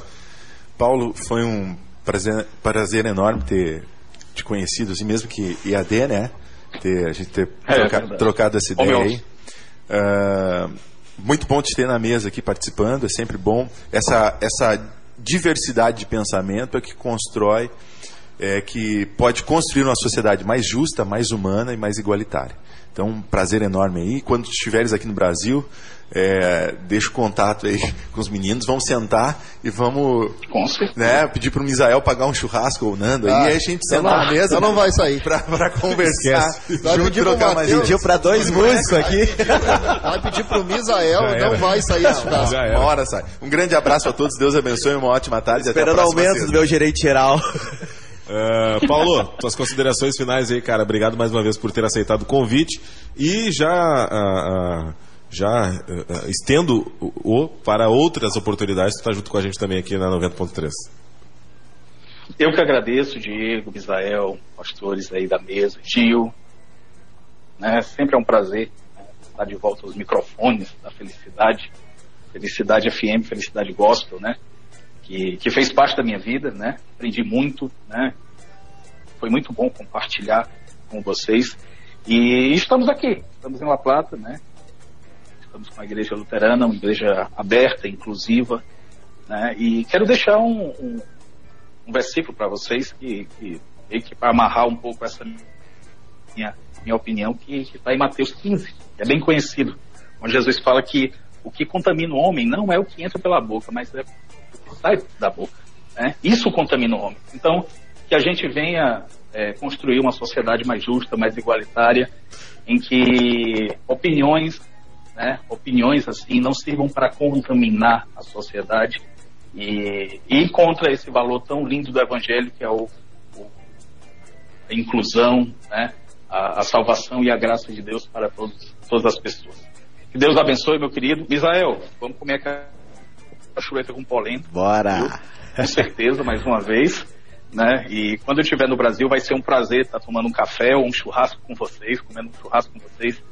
Paulo, foi um prazer, prazer enorme ter te conhecido, assim, mesmo que IAD, né? Ter, a gente ter É, troca- verdade. trocado essa ideia office. aí. Ah, muito bom te ter na mesa aqui participando, é sempre bom. Essa, essa diversidade de pensamento é que constrói, é que pode construir uma sociedade mais justa, mais humana e mais igualitária. Então, um prazer enorme aí. Quando estiveres aqui no Brasil, é, deixa o contato aí com os meninos, vamos sentar e vamos né, pedir pro Misael pagar um churrasco ou o Nando aí, Ah, e aí a gente não- na mesa não vai sair. pra, pra conversar, Vai junto, trocar mais. Pediu pra dois músicos aqui. Vai pedir pro Misael, Já era. não vai sair esse churrasco. Uma hora sai. Um grande abraço a todos, Deus abençoe, uma ótima tarde. Esperando aumento do meu gerente geral. Ah, Paulo, tuas considerações finais aí, cara. Obrigado mais uma vez por ter aceitado o convite. E já, ah, ah, já ah, estendo o, para outras oportunidades, tu tá junto com a gente também aqui na 90.3. Eu que agradeço, Diego, Misael, pastores aí da mesa, Gil. Né? Sempre é um prazer né, estar de volta aos microfones da Felicidade. Felicidade FM, Felicidade Gospel, né? Que, que fez parte da minha vida, né? Aprendi muito, né? Foi muito bom compartilhar com vocês. E estamos aqui, estamos em La Plata, né? Estamos com a igreja luterana, uma igreja aberta, inclusiva, né? E quero deixar um, um, um versículo para vocês que, que que para amarrar um pouco essa minha, minha opinião, que está em Mateus 15, que é bem conhecido, onde Jesus fala que o que contamina o homem não é o que entra pela boca, mas é o que sai da boca. Né? Isso contamina o homem. Então, que a gente venha é, construir uma sociedade mais justa, mais igualitária, em que opiniões, né, opiniões assim, não sirvam para contaminar a sociedade e, e encontra esse valor tão lindo do Evangelho que é o, o- a inclusão, né, a, a salvação e a graça de Deus para todos, todas as pessoas. Que Deus abençoe, meu querido. Israel, vamos comer a chuleta com polenta. Bora. Com certeza, mais uma vez. Né? E quando eu estiver no Brasil, vai ser um prazer estar tomando um café ou um churrasco com vocês, comendo um churrasco com vocês.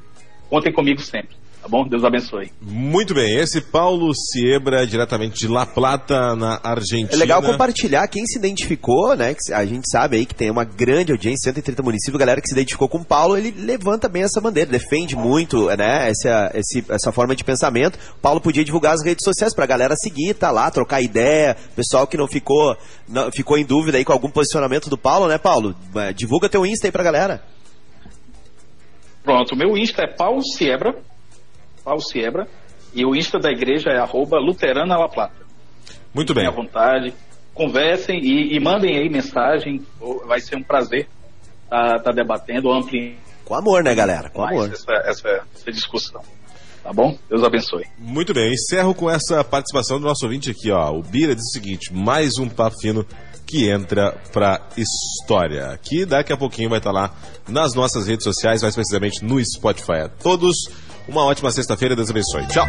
Contem comigo sempre, tá bom? Deus abençoe. Muito bem, esse Paulo Siebra, diretamente de La Plata, na Argentina. É legal compartilhar quem se identificou, né? Que a gente sabe aí que tem uma grande audiência, 130 municípios, galera que se identificou com o Paulo, ele levanta bem essa bandeira, defende muito, né? Essa, esse, essa forma de pensamento. O Paulo podia divulgar as redes sociais pra galera seguir, tá lá, trocar ideia. Pessoal que não ficou, não, ficou em dúvida aí com algum posicionamento do Paulo, né, Paulo? É, Divulga teu Insta aí pra galera. Pronto, o meu Insta é Paulo Siebra, Paulo Siebra, e o Insta da igreja é arroba Luterana La Plata. Muito bem. Fiquem à vontade, conversem e, e mandem aí mensagem, vai ser um prazer estar tá, debatendo, ampliando. Com amor, né, galera? Com amor. Essa, essa, essa discussão. Tá bom? Deus abençoe. Muito bem, encerro com essa participação do nosso ouvinte aqui, ó. O Bira diz o seguinte: mais um papo fino que entra pra história. Que daqui a pouquinho vai estar lá nas nossas redes sociais, mais precisamente no Spotify. A todos, uma ótima sexta-feira, Deus abençoe. Tchau!